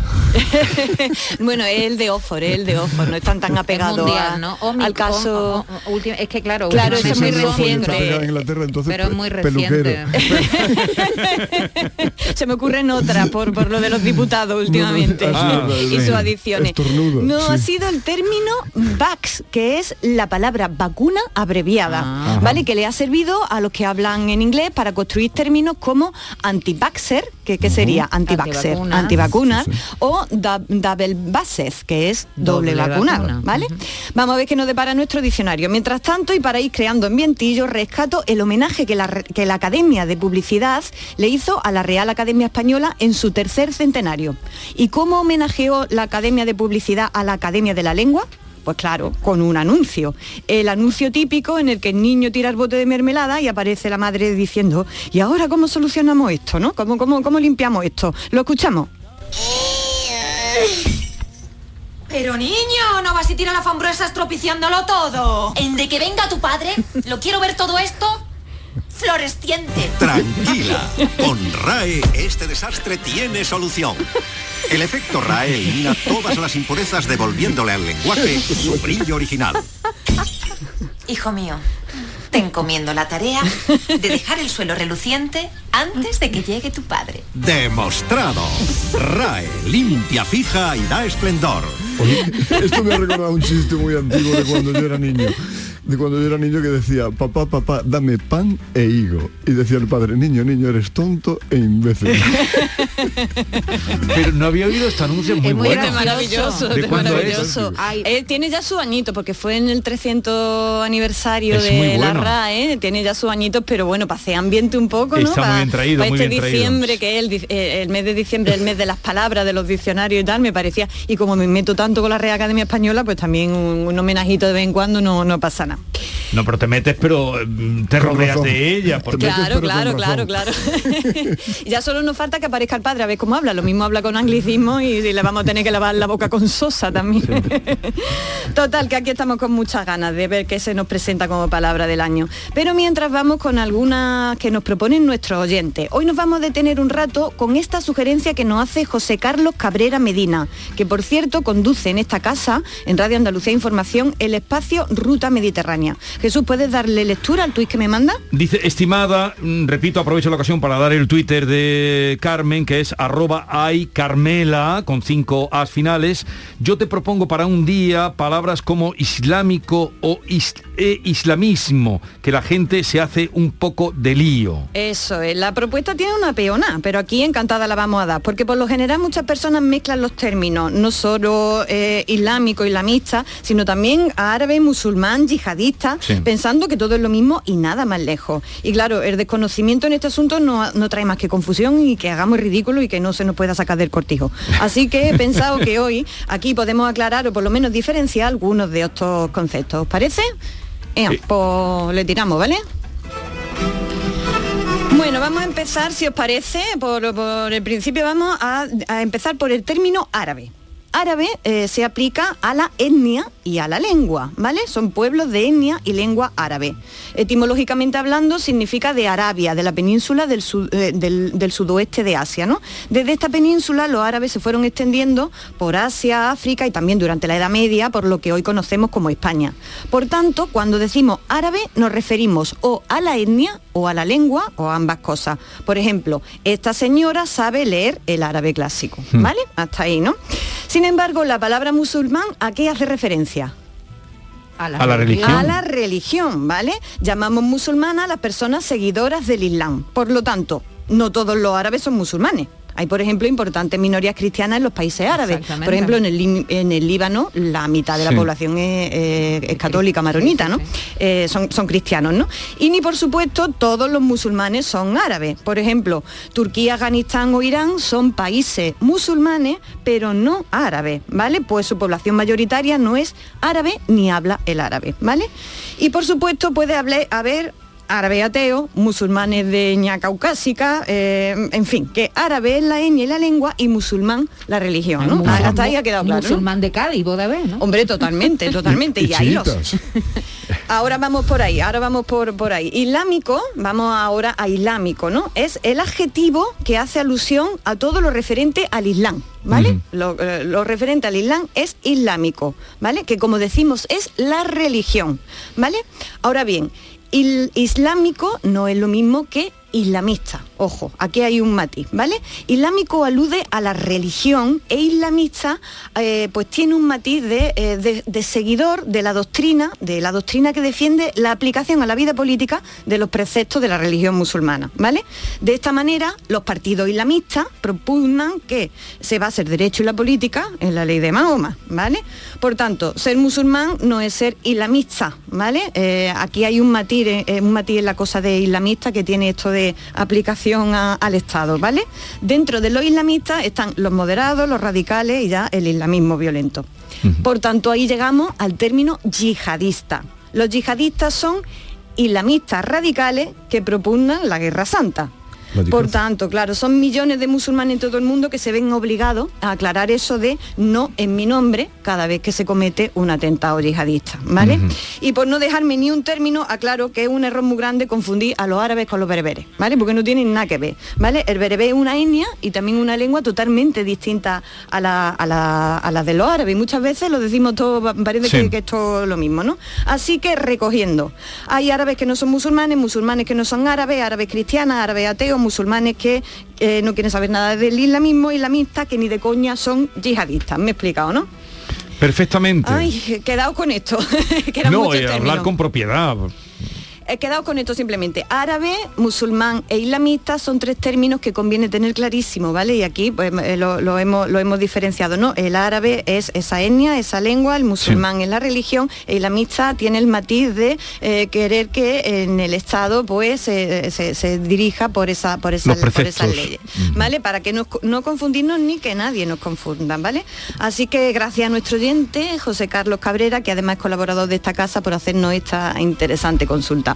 bueno, es el de Oxford, es el de Oxford, no están tan apegados mundial, a- ¿no? Omic- al caso... o- o- última- es que claro, Claro, es muy reciente. En Inglaterra, entonces Pero es muy reciente. Se me ocurren otras por, por lo de los diputados últimamente Ah, y sus adiciones. Estornudo, no, sí. ha sido el término VAX, que es la palabra vacuna abreviada, Ah. ¿vale? Que le ha servido a los que hablan en inglés para construir términos como anti-vaxxer, que, que sería anti-vaxxer, Antivacunas. antivacunas, o da- double vaxxer, que es doble, Doble vacunado, vacuna. ¿vale? Vamos a ver qué nos depara nuestro diccionario. Mientras tanto, y para ir creando ambientillo, rescato el homenaje que la, que la Academia de Publicidad le hizo a la Real Academia Española en su tercer centenario. ¿Y cómo homenajeó la Academia de Publicidad a la Academia de la Lengua? Pues claro, con un anuncio. El anuncio típico en el que el niño tira el bote de mermelada y aparece la madre diciendo, ¿y ahora cómo solucionamos esto? ¿no? ¿Cómo, cómo, cómo limpiamos esto? ¿Lo escuchamos? Pero niño, no vas a tirar la fambruesa estropiciándolo todo. En de que venga tu padre, lo quiero ver todo esto floresciente. Tranquila, con RAE este desastre tiene solución. El efecto RAE elimina todas las impurezas devolviéndole al lenguaje su brillo original. Hijo mío, te encomiendo la tarea de dejar el suelo reluciente antes de que llegue tu padre. Demostrado. RAE limpia, fija y da esplendor. Esto me ha recordado un chiste muy antiguo de cuando yo era niño. De cuando yo era niño que decía, papá, papá, dame pan e higo. Y decía el padre, niño, niño, eres tonto e imbécil. Pero no había oído este anuncio muy, Es muy bueno. maravilloso, ¿De es cuándo maravilloso. es? Eh, tiene ya su añito, porque fue en el 300 aniversario Es muy de la bueno. RAE, tiene ya sus añitos, pero bueno, para hacer ambiente un poco, ¿no? Está muy para, bien traído, para muy este bien traído. diciembre, que es el, eh, el mes de diciembre, el mes de las palabras, de los diccionarios y tal, me parecía, y como me meto tanto con la Real Academia Española, pues también un, un homenajito de vez en cuando no, no pasa nada. No, pero te metes, pero mm, te Con rodeas razón. de ella. Porque Claro, claro, claro, claro. ya solo nos falta que aparezca el padre a ver cómo habla. Lo mismo habla con anglicismo y, y le vamos a tener que lavar la boca con sosa también. Total, que aquí estamos con muchas ganas de ver qué se nos presenta como palabra del año. Pero mientras vamos con algunas que nos proponen nuestros oyentes. Hoy nos vamos a detener un rato con esta sugerencia que nos hace José Carlos Cabrera Medina, que por cierto conduce en esta casa, en Radio Andalucía Información, el espacio Ruta Mediterránea. Jesús, ¿puedes darle lectura al tuit que me manda? Dice, estimada, mm, repito, aprovecho la ocasión para dar el Twitter de Carmen, que es arroba ay Carmela, con cinco as finales. Yo te propongo para un día palabras como islámico o is- e islamismo, que la gente se hace un poco de lío. Eso es, la propuesta tiene una peona, pero aquí encantada la vamos a dar, porque por lo general muchas personas mezclan los términos, no solo eh, islámico, islamista, sino también árabe, musulmán, yihadista, Sí. pensando que todo es lo mismo y nada más lejos. Y claro, el desconocimiento en este asunto no, no trae más que confusión y que hagamos ridículo y que no se nos pueda sacar del cortijo. Así que he pensado que hoy aquí podemos aclarar o por lo menos diferenciar algunos de estos conceptos. ¿Os parece? Pues le tiramos, ¿vale? Bueno, vamos a empezar, si os parece, por, por el principio vamos a, a empezar por el término árabe. árabe eh, se aplica a la etnia y a la lengua, ¿vale? Son pueblos de etnia y lengua árabe. Etimológicamente hablando, significa de Arabia, de la península del, sud- eh, del- del sudoeste de Asia, ¿no? Desde esta península los árabes se fueron extendiendo por Asia, África y también durante la Edad Media, por lo que hoy conocemos como España. Por tanto, cuando decimos árabe, nos referimos o a la etnia o a la lengua o a ambas cosas. Por ejemplo, esta señora sabe leer el árabe clásico, ¿vale? Hasta ahí, ¿no? Sin embargo, la palabra musulmán, ¿a qué hace referencia? A la A la religión. A la religión, ¿vale? Llamamos musulmana a las personas seguidoras del Islam. Por lo tanto, no todos los árabes son musulmanes. Hay, por ejemplo, importantes minorías cristianas en los países árabes. Por ejemplo, en el, en el Líbano, la mitad de la Sí. población es, eh, es católica maronita, ¿no? Eh, son, son cristianos, ¿no? Y ni, por supuesto, todos los musulmanes son árabes. Por ejemplo, Turquía, Afganistán o Irán son países musulmanes, pero no árabes, ¿vale? Pues su población mayoritaria no es árabe ni habla el árabe, ¿vale? Y, por supuesto, puede haber, haber árabe ateo, musulmanes de etnia caucásica, eh, en fin, que árabe es la etnia y la lengua y musulmán la religión, ¿no? Musulmán- Hasta ahí ha quedado claro. ¿no? Musulmán de Cádiz, vos de ver, ¿no? Hombre, totalmente, totalmente. y, ahí los. Ahora vamos por ahí, ahora vamos por, por ahí. Islámico, vamos ahora a islámico, ¿no? Es el adjetivo que hace alusión a todo lo referente al Islam, ¿vale? lo, eh, lo referente al Islam es islámico, ¿vale? Que como decimos es la religión, ¿vale? Ahora bien, islámico no es lo mismo que islamista. Ojo, aquí hay un matiz, ¿vale? Islámico alude a la religión e islamista eh, pues tiene un matiz de, eh, de- de seguidor de la doctrina, de la doctrina que defiende la aplicación a la vida política de los preceptos de la religión musulmana, ¿vale? De esta manera, los partidos islamistas propugnan que se base el derecho y la política en la ley de Mahoma, ¿vale? Por tanto, ser musulmán no es ser islamista, ¿vale? Eh, aquí hay un matiz, un matiz en la cosa de islamista que tiene esto de aplicación a- al Estado, ¿vale? Dentro de los islamistas están los moderados, los radicales y ya el islamismo violento. Por tanto, ahí llegamos al término yihadista. Los yihadistas son islamistas radicales que propugnan la guerra santa. Por tanto, claro, son millones de musulmanes en todo el mundo que se ven obligados a aclarar eso de no en mi nombre cada vez que se comete un atentado yihadista, ¿vale? Y por no dejarme ni un término, aclaro que es un error muy grande confundir a los árabes con los bereberes, ¿vale? Porque no tienen nada que ver, ¿vale? El berebé es una etnia y también una lengua totalmente distinta a la, a la- a la de los árabes. Y muchas veces lo decimos todo, pa- parece Sí. que, que es todo lo mismo, ¿no? Así que recogiendo, hay árabes que no son musulmanes, musulmanes que no son árabes, árabes cristianas, árabes ateos, musulmanes que eh, no quieren saber nada del islamismo, islamistas que ni de coña son yihadistas. Me he explicado, ¿no? Perfectamente. Ay, quedaos con esto. que no, y hablar con propiedad. He quedado con esto simplemente. Árabe, musulmán e islamista son tres términos que conviene tener clarísimo, ¿vale? Y aquí pues, eh, lo, lo hemos, lo hemos diferenciado, ¿no? El árabe es esa etnia, esa lengua, el musulmán es la religión, e islamista tiene el matiz de eh, querer que en el Estado pues eh, se, se dirija por, esa, por, esas, por esas leyes, ¿vale? Para que no, no confundirnos ni que nadie nos confunda, ¿vale? Así que gracias a nuestro oyente, José Carlos Cabrera, que además es colaborador de esta casa, por hacernos esta interesante consulta.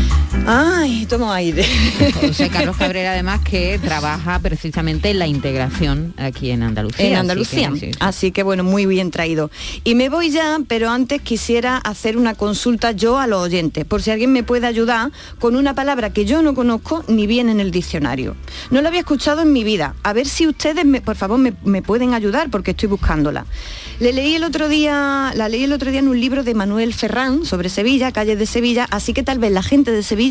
Ay, tomo aire. José Carlos Cabrera además que trabaja precisamente en la integración aquí en Andalucía. en así Andalucía. que, sí, Así que bueno, muy bien traído. Y me voy ya, pero antes quisiera hacer una consulta yo a los oyentes, por si alguien me puede ayudar con una palabra que yo no conozco ni viene en el diccionario. No la había escuchado en mi vida. A ver si ustedes, me- por favor, me, me pueden ayudar porque estoy buscándola. Le leí el otro día, la leí el otro día en un libro de Manuel Ferrán sobre Sevilla, calles de Sevilla, así que tal vez la gente de Sevilla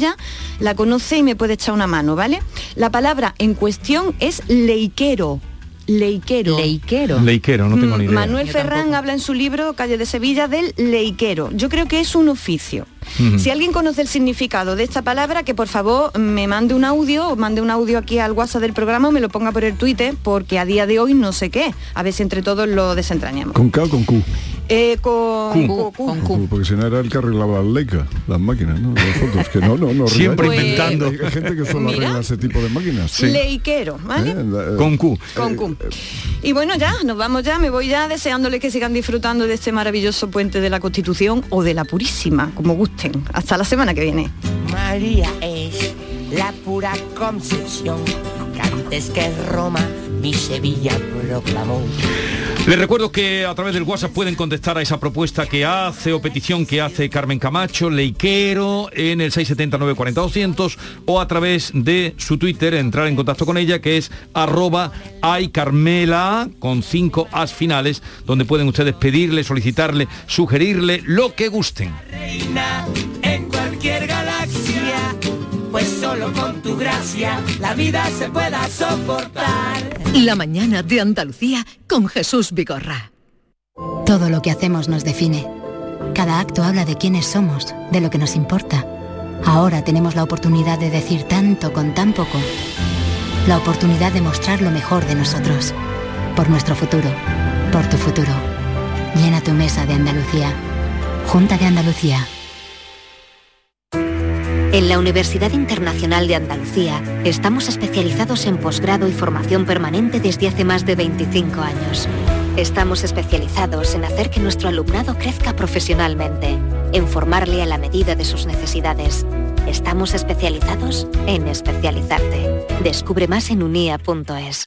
la conoce y me puede echar una mano, ¿vale? La palabra en cuestión es leiquero. Leiquero. Leiquero. Leiquero, no tengo ni idea. Manuel Ferrán habla en su libro Calle de Sevilla del leiquero. Yo creo que es un oficio. Si alguien conoce el significado de esta palabra, que por favor me mande un audio o mande un audio aquí al WhatsApp del programa o me lo ponga por el Twitter, porque a día de hoy no sé qué. A ver si entre todos lo desentrañamos. ¿Con K o con Q? Eh, con, Q. con Q. Porque si no era el que arreglaba las leicas, las máquinas, ¿no? Las fotos, que no, no, no. Siempre Pues- inventando. Hay, hay gente que solo Mira. arregla ese tipo de máquinas. Leiquero, ¿vale? Eh, la- eh, Con Q. Con Q. Y bueno, ya, nos vamos ya, me voy ya deseándoles que sigan disfrutando de este maravilloso puente de la Constitución o de la Purísima, como gusten. Hasta la semana que viene. María es la pura concepción, que antes que Roma mi Sevilla proclamó. Les recuerdo que a través del WhatsApp pueden contestar a esa propuesta que hace o petición que hace Carmen Camacho, Leiquero, en el 679 40 200 o a través de su Twitter, entrar en contacto con ella, que es arroba Carmela con cinco as finales, donde pueden ustedes pedirle, solicitarle, sugerirle lo que gusten. Pues solo con tu gracia la vida se pueda soportar. La mañana de Andalucía con Jesús Vigorra. Todo lo que hacemos nos define. Cada acto habla de quiénes somos, de lo que nos importa. Ahora tenemos la oportunidad de decir tanto con tan poco. La oportunidad de mostrar lo mejor de nosotros. Por nuestro futuro. Por tu futuro. Llena tu mesa de Andalucía. Junta de Andalucía. En la Universidad Internacional de Andalucía estamos especializados en posgrado y formación permanente desde hace más de 25 años. Estamos especializados en hacer que nuestro alumnado crezca profesionalmente, en formarle a la medida de sus necesidades. Estamos especializados en especializarte. Descubre más en unia.es.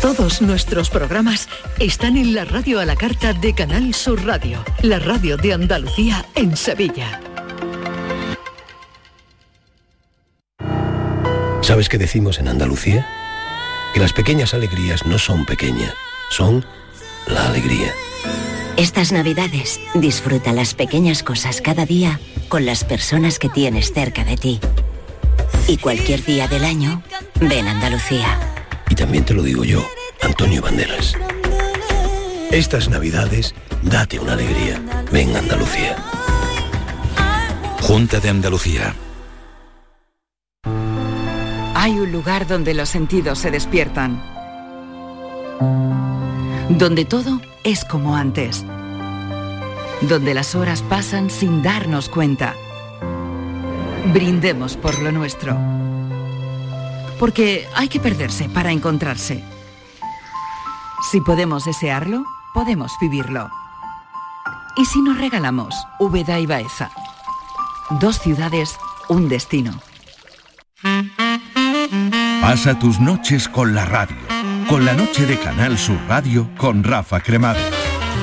Todos nuestros programas están en la radio a la carta de Canal Sur Radio, la radio de Andalucía en Sevilla. ¿Sabes qué decimos en Andalucía? Que las pequeñas alegrías no son pequeñas, son la alegría. Estas navidades disfruta las pequeñas cosas cada día con las personas que tienes cerca de ti. Y cualquier día del año, ven Andalucía. Y también te lo digo yo, Antonio Banderas. Estas navidades, date una alegría. Ven Andalucía. Junta de Andalucía. Hay un lugar donde los sentidos se despiertan. Donde todo es como antes. Donde las horas pasan sin darnos cuenta. Brindemos por lo nuestro. Porque hay que perderse para encontrarse. Si podemos desearlo, podemos vivirlo. ¿Y si nos regalamos Úbeda y Baeza? Dos ciudades, un destino. Pasa tus noches con la radio. Con la noche de Canal Sur Radio con Rafa Cremades.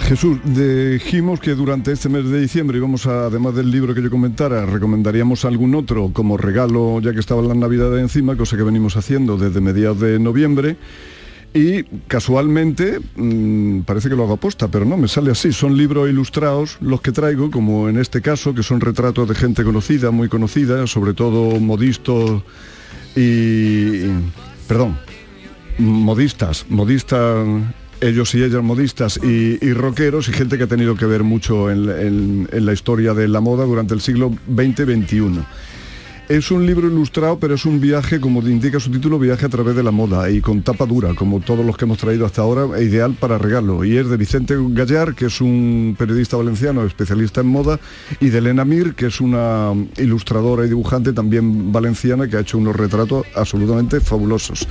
Jesús, dijimos que durante este mes de diciembre íbamos a, además del libro que yo comentara, recomendaríamos algún otro como regalo, ya que estaban las navidades encima, cosa que venimos haciendo desde mediados de noviembre. Y casualmente, mm, parece que lo hago aposta, pero no, me sale así. Son libros ilustrados los que traigo, como en este caso, que son retratos de gente conocida, muy conocida, sobre todo modistos y... Perdón, modistas, modistas ellos y ellas modistas y, y rockeros y gente que ha tenido que ver mucho en, la historia de la moda durante el siglo XX-XXI. Es un libro ilustrado, pero es un viaje, como indica su título, viaje a través de la moda y con tapa dura, como todos los que hemos traído hasta ahora, e ideal para regalo. Y es de Vicente Gallar, que es un periodista valenciano especialista en moda, y de Elena Mir, que es una ilustradora y dibujante también valenciana, que ha hecho unos retratos absolutamente fabulosos.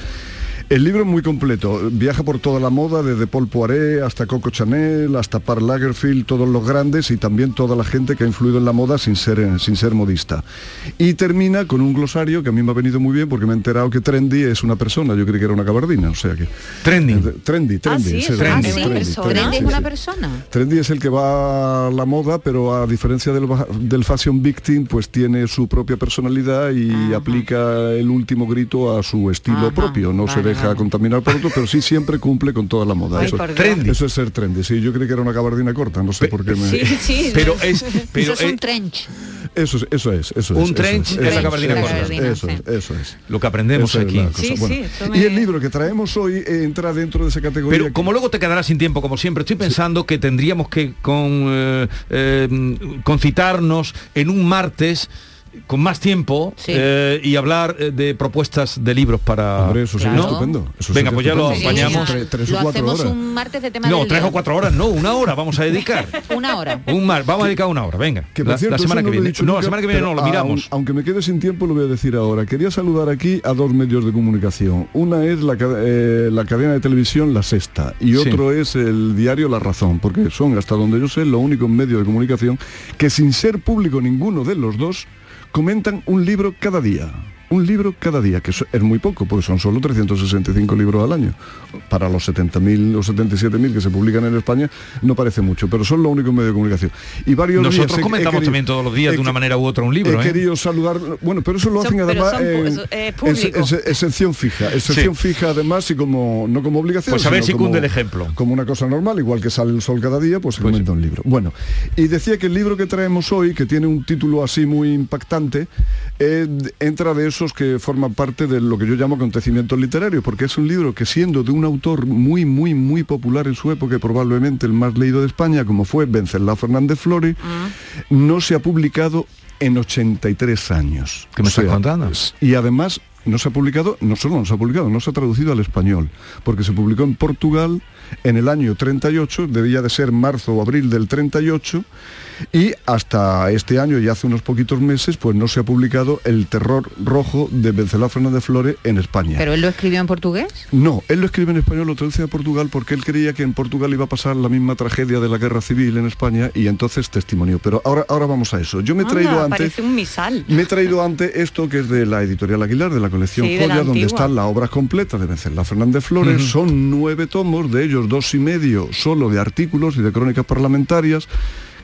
El libro es muy completo, viaja por toda la moda, desde Paul Poiret hasta Coco Chanel, hasta Karl Lagerfeld, todos los grandes y también toda la gente que ha influido en la moda sin ser, sin ser modista. Y termina con un glosario que a mí me ha venido muy bien porque me he enterado que Trendy es una persona, yo creí que era una gabardina, o sea que... Trendy. Trendy, trendy. sí, es trendy, ah, sí, trendy, persona. trendy, Trendy es una sí. persona. Trendy es el que va a la moda, pero a diferencia del, del Fashion Victim, pues tiene su propia personalidad y aplica el último grito a su estilo Ajá, propio. No se deja contaminar por otro, pero sí siempre cumple con toda la moda. Ay, eso, es ser trendy. Sí, yo creí que era una gabardina corta, no sé por qué me... Sí, sí. Pero es- pero Eso es un es- trench. Eso es, eso es, eso es. Un trench es, la eso gabardina corta. Eso es, eso es. Lo que aprendemos Esa aquí. Sí, Bueno, sí, Y el libro que traemos hoy eh, entra dentro de esa categoría. Pero como luego te quedarás sin tiempo, como siempre, estoy pensando que tendríamos que con, eh, eh, concitarnos en un martes con más tiempo Sí. eh, y hablar eh, de propuestas de libros para... Hombre, eso sería estupendo. Eso Venga, sería pues ya lo estupendo. apañamos. Tres- tres o cuatro hacemos horas. un martes de tema No, del tres o cuatro horas, no, una hora vamos a dedicar. Una hora. Un mar, vamos a dedicar una hora, venga. Que, la, por cierto, la semana que viene. No, la semana que viene no, lo miramos. aun- aunque me quede sin tiempo, lo voy a decir ahora. Quería saludar aquí a dos medios de comunicación. Una es la, eh, la cadena de televisión La Sexta y Sí. otro es el diario La Razón, porque son, hasta donde yo sé, los únicos medios de comunicación que sin ser público ninguno de los dos, comentan un libro cada día. Un libro cada día, que eso es muy poco, porque son solo 365 libros al año. Para los 70.000 o 77.000 que se publican en España, no parece mucho, pero son los únicos medios de comunicación. Y varios días Nosotros he- he comentamos querido- también todos los días he de una manera u otra un libro. He ¿eh? querido saludar, bueno, pero eso lo Son- hacen pero además son pu- en, eso es excepción fija, excepción fija además y como no como obligación. Pues a ver si como- cunde el ejemplo. Como una cosa normal, igual que sale el sol cada día, pues se comenta un libro. Bueno, y decía que el libro que traemos hoy, que tiene un título así muy impactante, eh, entra de esos que forman parte de lo que yo llamo acontecimientos literarios, porque es un libro que siendo de un autor muy, muy, muy popular en su época, probablemente el más leído de España, como fue Venceslao Fernández Flores, no se ha publicado en 83 años. ¿Qué me O estás contando? Y además no se ha publicado, no solo no se ha publicado, no se ha traducido al español, porque se publicó en Portugal en el año 38, debía de ser marzo o abril del 38, y hasta este año y hace unos poquitos meses, pues no se ha publicado El terror rojo de Vencelao Fernández Flores en España. ¿Pero él lo escribió en portugués? No, él lo escribe en español, lo traduce a Portugal porque él creía que en Portugal iba a pasar la misma tragedia de la guerra civil en España y entonces testimonió. Pero ahora, ahora vamos a eso. Yo me he traído Anda, antes... parece un misal. Me he traído antes esto que es de la editorial Aguilar, de la colección Sí, Joya, donde están las obras completas de Venceslao Fernández Flores. Son nueve tomos, de ellos dos y medio solo de artículos y de crónicas parlamentarias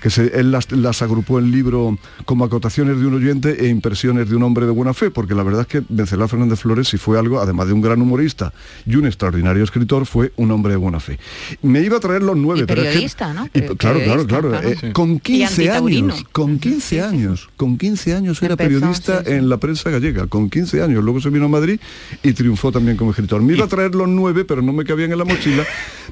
que se- él las, las agrupó en libro como acotaciones de un oyente e impresiones de un hombre de buena fe, porque la verdad es que Venceslao Fernández Flores, si fue algo, además de un gran humorista y un extraordinario escritor, fue un hombre de buena fe. Me iba a traer los nueve, Y pero es que- periodista, ¿no? y, claro, claro, claro. claro. eh, Sí. Con Y 15 antitaurino. años, con 15 años, con 15 años era Empezó, periodista sí, sí. en la prensa gallega, con 15 años. Luego se vino a Madrid y triunfó también como escritor. Me iba a traer los nueve, pero no me cabían en la mochila,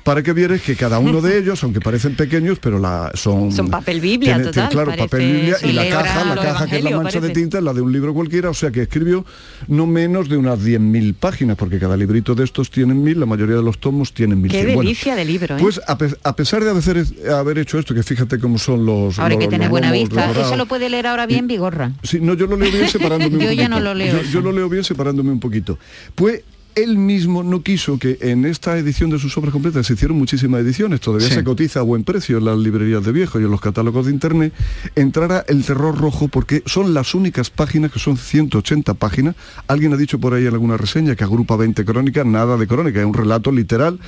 para que vieres que cada uno de ellos, aunque parecen pequeños, pero la, son... Son papel Biblia, tiene- total, tiene, claro, parece- papel Biblia y la caja, la caja que es la mancha de tinta, es la de un libro cualquiera, o sea que escribió no menos de unas 10.000 páginas, porque cada librito de estos tienen mil, la mayoría de los tomos tienen mil. Qué Bueno, delicia de libro, ¿eh? pues a, pe- a pesar de haber, haber hecho esto, que fíjate cómo son los... Ahora los- que tiene los buena vista. Eso lo puede leer ahora bien Vigorra. Sí, no, yo lo leo bien separándome un Yo ya no lo leo yo lo leo bien separándome un poquito. Pues él mismo no quiso que en esta edición de sus obras completas se hicieron muchísimas ediciones, todavía Sí. se cotiza a buen precio en las librerías de viejo y en los catálogos de internet, entrara el terror rojo porque son las únicas páginas, que son 180 páginas. Alguien ha dicho por ahí en alguna reseña que agrupa 20 crónicas, nada de crónica, es un relato literal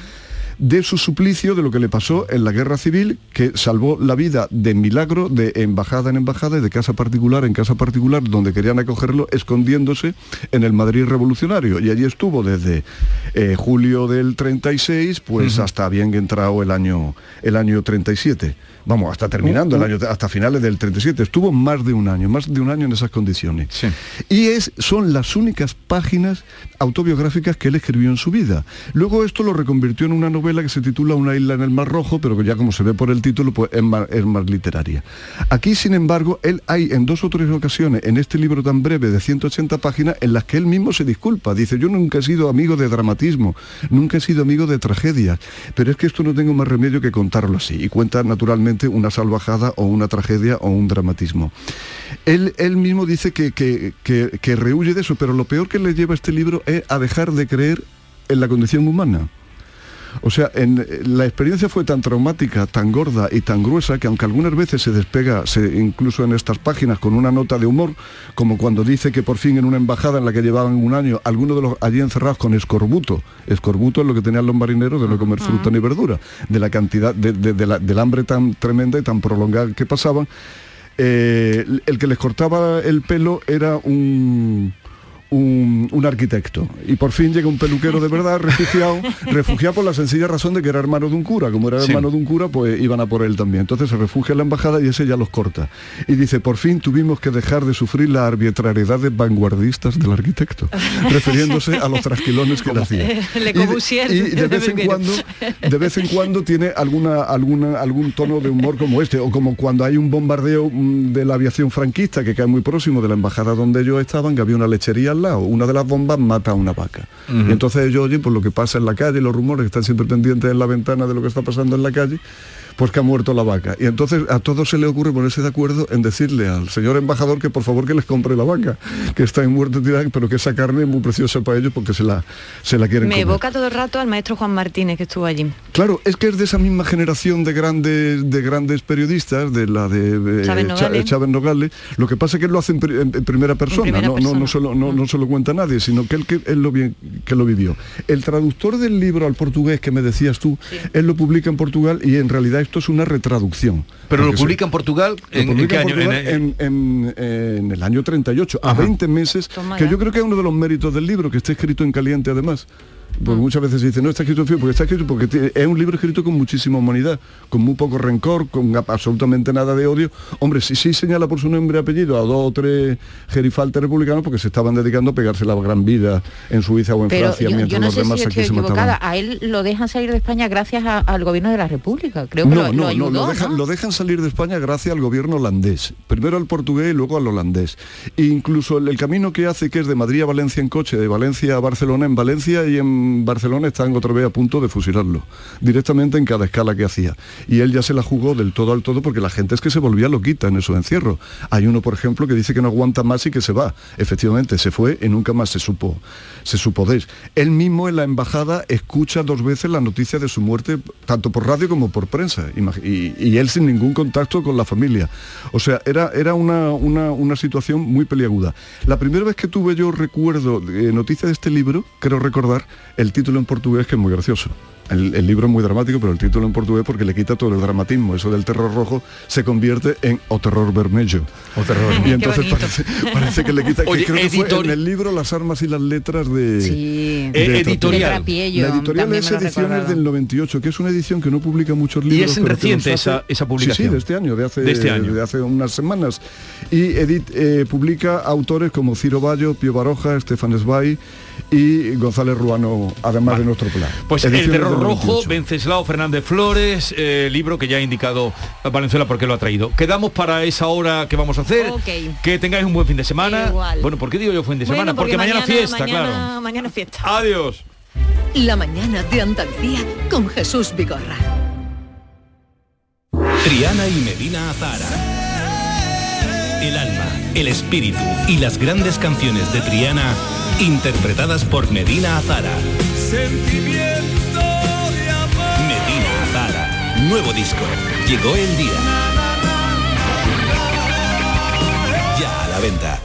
de su suplicio, de lo que le pasó en la guerra civil, que salvó la vida de milagro, de embajada en embajada y de casa particular en casa particular, donde querían acogerlo, escondiéndose en el Madrid revolucionario. Y allí estuvo desde eh, julio del 36, pues hasta bien entrado el año, el año 37 vamos, hasta terminando el año, hasta finales del 37. Estuvo más de un año, más de un año en esas condiciones. Y es, son las únicas páginas autobiográficas que él escribió en su vida. Luego esto lo reconvirtió en una novela que se titula Una isla en el Mar Rojo, pero que ya como se ve por el título, pues es más, es más literaria. Aquí, sin embargo, él hay en dos o tres ocasiones, en este libro tan breve de 180 páginas, en las que él mismo se disculpa. Dice, yo nunca he sido amigo de dramatismo, nunca he sido amigo de tragedias, pero es que esto no tengo más remedio que contarlo así. Y cuenta naturalmente una salvajada o una tragedia o un dramatismo. Él, él mismo dice que, que, que, que rehuye de eso, pero lo peor que le lleva este libro es a dejar de creer en la condición humana. O sea, en, la experiencia fue tan traumática, tan gorda y tan gruesa que aunque algunas veces se despega, se, incluso en estas páginas, con una nota de humor, como cuando dice que por fin en una embajada en la que llevaban un año, algunos de los allí encerrados con escorbuto, escorbuto es lo que tenían los marineros de no comer fruta ni verdura, de la cantidad, de, de, de la, del hambre tan tremenda y tan prolongada que pasaban, eh, el que les cortaba el pelo era un un, un, arquitecto. Y por fin llega un peluquero de verdad, refugiado, refugiado por la sencilla razón de que era hermano de un cura. Como era sí. hermano de un cura, pues iban a por él también. Entonces se refugia en la embajada y ese ya los corta. Y dice, por fin tuvimos que dejar de sufrir la arbitrariedades vanguardistas del arquitecto, refiriéndose a los trasquilones que le hacía. Le y, de, y de vez en cuando, de vez en cuando tiene alguna, alguna, algún tono de humor como este, o como cuando hay un bombardeo mm, de la aviación franquista que cae muy próximo de la embajada donde ellos estaban, que había una lechería al lado, una de las bombas mata a una vaca. Uh -huh. Y entonces ellos oyen por lo que pasa en la calle, los rumores que están siempre pendientes en la ventana de lo que está pasando en la calle, pues que ha muerto la vaca. Y entonces a todos se le ocurre ponerse de acuerdo en decirle al señor embajador que por favor que les compre la vaca, que está en muerte tirada, pero que esa carne es muy preciosa para ellos porque se la, se la quieren Me comer. evoca todo el rato al maestro Juan Martínez que estuvo allí. Claro, es que es de esa misma generación de grandes, de grandes periodistas, de la de eh, Chávez Nogales. Chávez Nogales. Lo que pasa es que él lo hace en, primera persona, primera no, persona. No, no, se lo, no, no se lo cuenta nadie, sino que él, que él lo, bien, que lo vivió. El traductor del libro al portugués que me decías tú, sí. él lo publica en Portugal y en realidad esto es una retraducción pero lo publica en Portugal en, ¿en qué año? En, en, en, el año 38, Ajá. a 20 meses, Toma que ya. yo creo que es uno de los méritos del libro, que está escrito en caliente además. Porque muchas veces se dice, no está escrito frío, porque está escrito porque es un libro escrito con muchísima humanidad, con muy poco rencor, con absolutamente nada de odio. Hombre, sí, sí señala por su nombre y apellido a dos o tres gerifaltes republicanos porque se estaban dedicando a pegarse la gran vida en Suiza o en Pero Francia, yo, mientras yo no los sé demás si aquí se mataban. A él lo dejan salir de España gracias a, al gobierno de la República. Creo que no, lo, no, lo ayudó, no, lo dejan, ¿no? lo dejan salir de España gracias al gobierno holandés. Primero al portugués y luego al holandés. E incluso el, el camino que hace, que es de Madrid a Valencia en coche, de Valencia a Barcelona, en Valencia y en Barcelona están otra vez a punto de fusilarlo, directamente en cada escala que hacía. Y él ya se la jugó del todo al todo porque la gente es que se volvía loquita en esos encierros. Hay uno, por ejemplo, que dice que no aguanta más y que se va. Efectivamente, se fue y nunca más se supo, se supo de él. Él mismo en la embajada escucha dos veces la noticia de su muerte, tanto por radio como por prensa, y, él sin ningún contacto con la familia. O sea, era, era una, una, una situación muy peliaguda. La primera vez que tuve yo recuerdo eh, noticia de este libro, quiero recordar el título en portugués que es muy gracioso. El, el, libro es muy dramático, pero el título en portugués porque le quita todo el dramatismo. Eso del terror rojo se convierte en o terror vermelho. O terror. Y entonces parece, parece, que le quita. Oye, que creo editor... que fue en el libro Las armas y las letras de. Sí. de eh, editorial. La editorial es ediciones del 98, que es una edición que no publica muchos libros. Y es reciente esa, esa publicación. Sí, sí, de este año, de hace, de este año. De hace unas semanas. Y edit, eh, publica autores como Ciro Bayo, Pío Baroja, Estefan Zweig y González Ruano, además vale. de nuestro plan. Pues Ediciones El Terror Rojo, Venceslao Fernández Flores, eh, libro que ya ha indicado Valenzuela porque lo ha traído. Quedamos para esa hora que vamos a hacer. Okay. Que tengáis un buen fin de semana. Igual. Bueno, ¿por qué digo yo fin de semana? Bueno, porque, porque, mañana, fiesta, mañana, claro. Mañana fiesta. Adiós. La mañana de Andalucía con Jesús Vigorra. Triana y Medina Azara. El alma, el espíritu y las grandes canciones de Triana interpretadas por Medina Azara. Sentimiento de amor. Medina Azara. Nuevo disco. Llegó el día. Ya a la venta.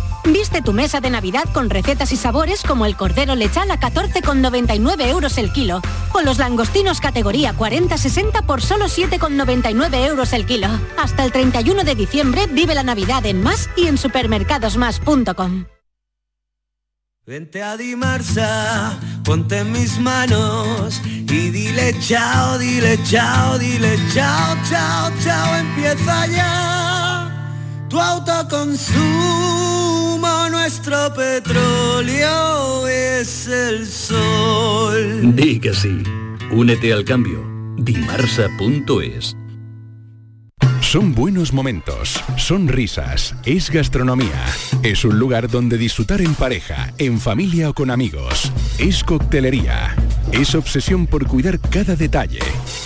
Viste tu mesa de Navidad con recetas y sabores como el cordero lechal a 14,99 euros el kilo o los langostinos categoría 40-60 por solo 7,99 euros el kilo. Hasta el 31 de diciembre vive la Navidad en Más y en supermercadosmás.com. Vente a Dimarsa, ponte mis manos y dile chao, dile chao, dile chao, chao, chao, empieza ya tu autoconsumo, nuestro petróleo es el sol. Di que sí. Únete al cambio. Dimarsa.es Son buenos momentos, son risas, es gastronomía. Es un lugar donde disfrutar en pareja, en familia o con amigos. Es coctelería. Es obsesión por cuidar cada detalle.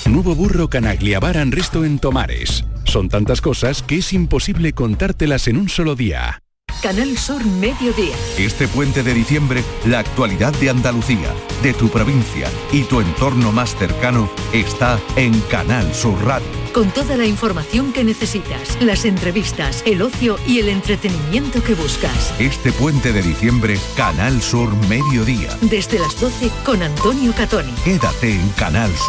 Nuevo burro Canaglia Bar and Resto en Tomares. Son tantas cosas que es imposible contártelas en un solo día. Canal Sur Mediodía. Este puente de diciembre, la actualidad de Andalucía, de tu provincia y tu entorno más cercano está en Canal Sur Radio. Con toda la información que necesitas, las entrevistas, el ocio y el entretenimiento que buscas. Este puente de diciembre, Canal Sur Mediodía. Desde las 12 con Antonio Catoni. Quédate en Canal Sur.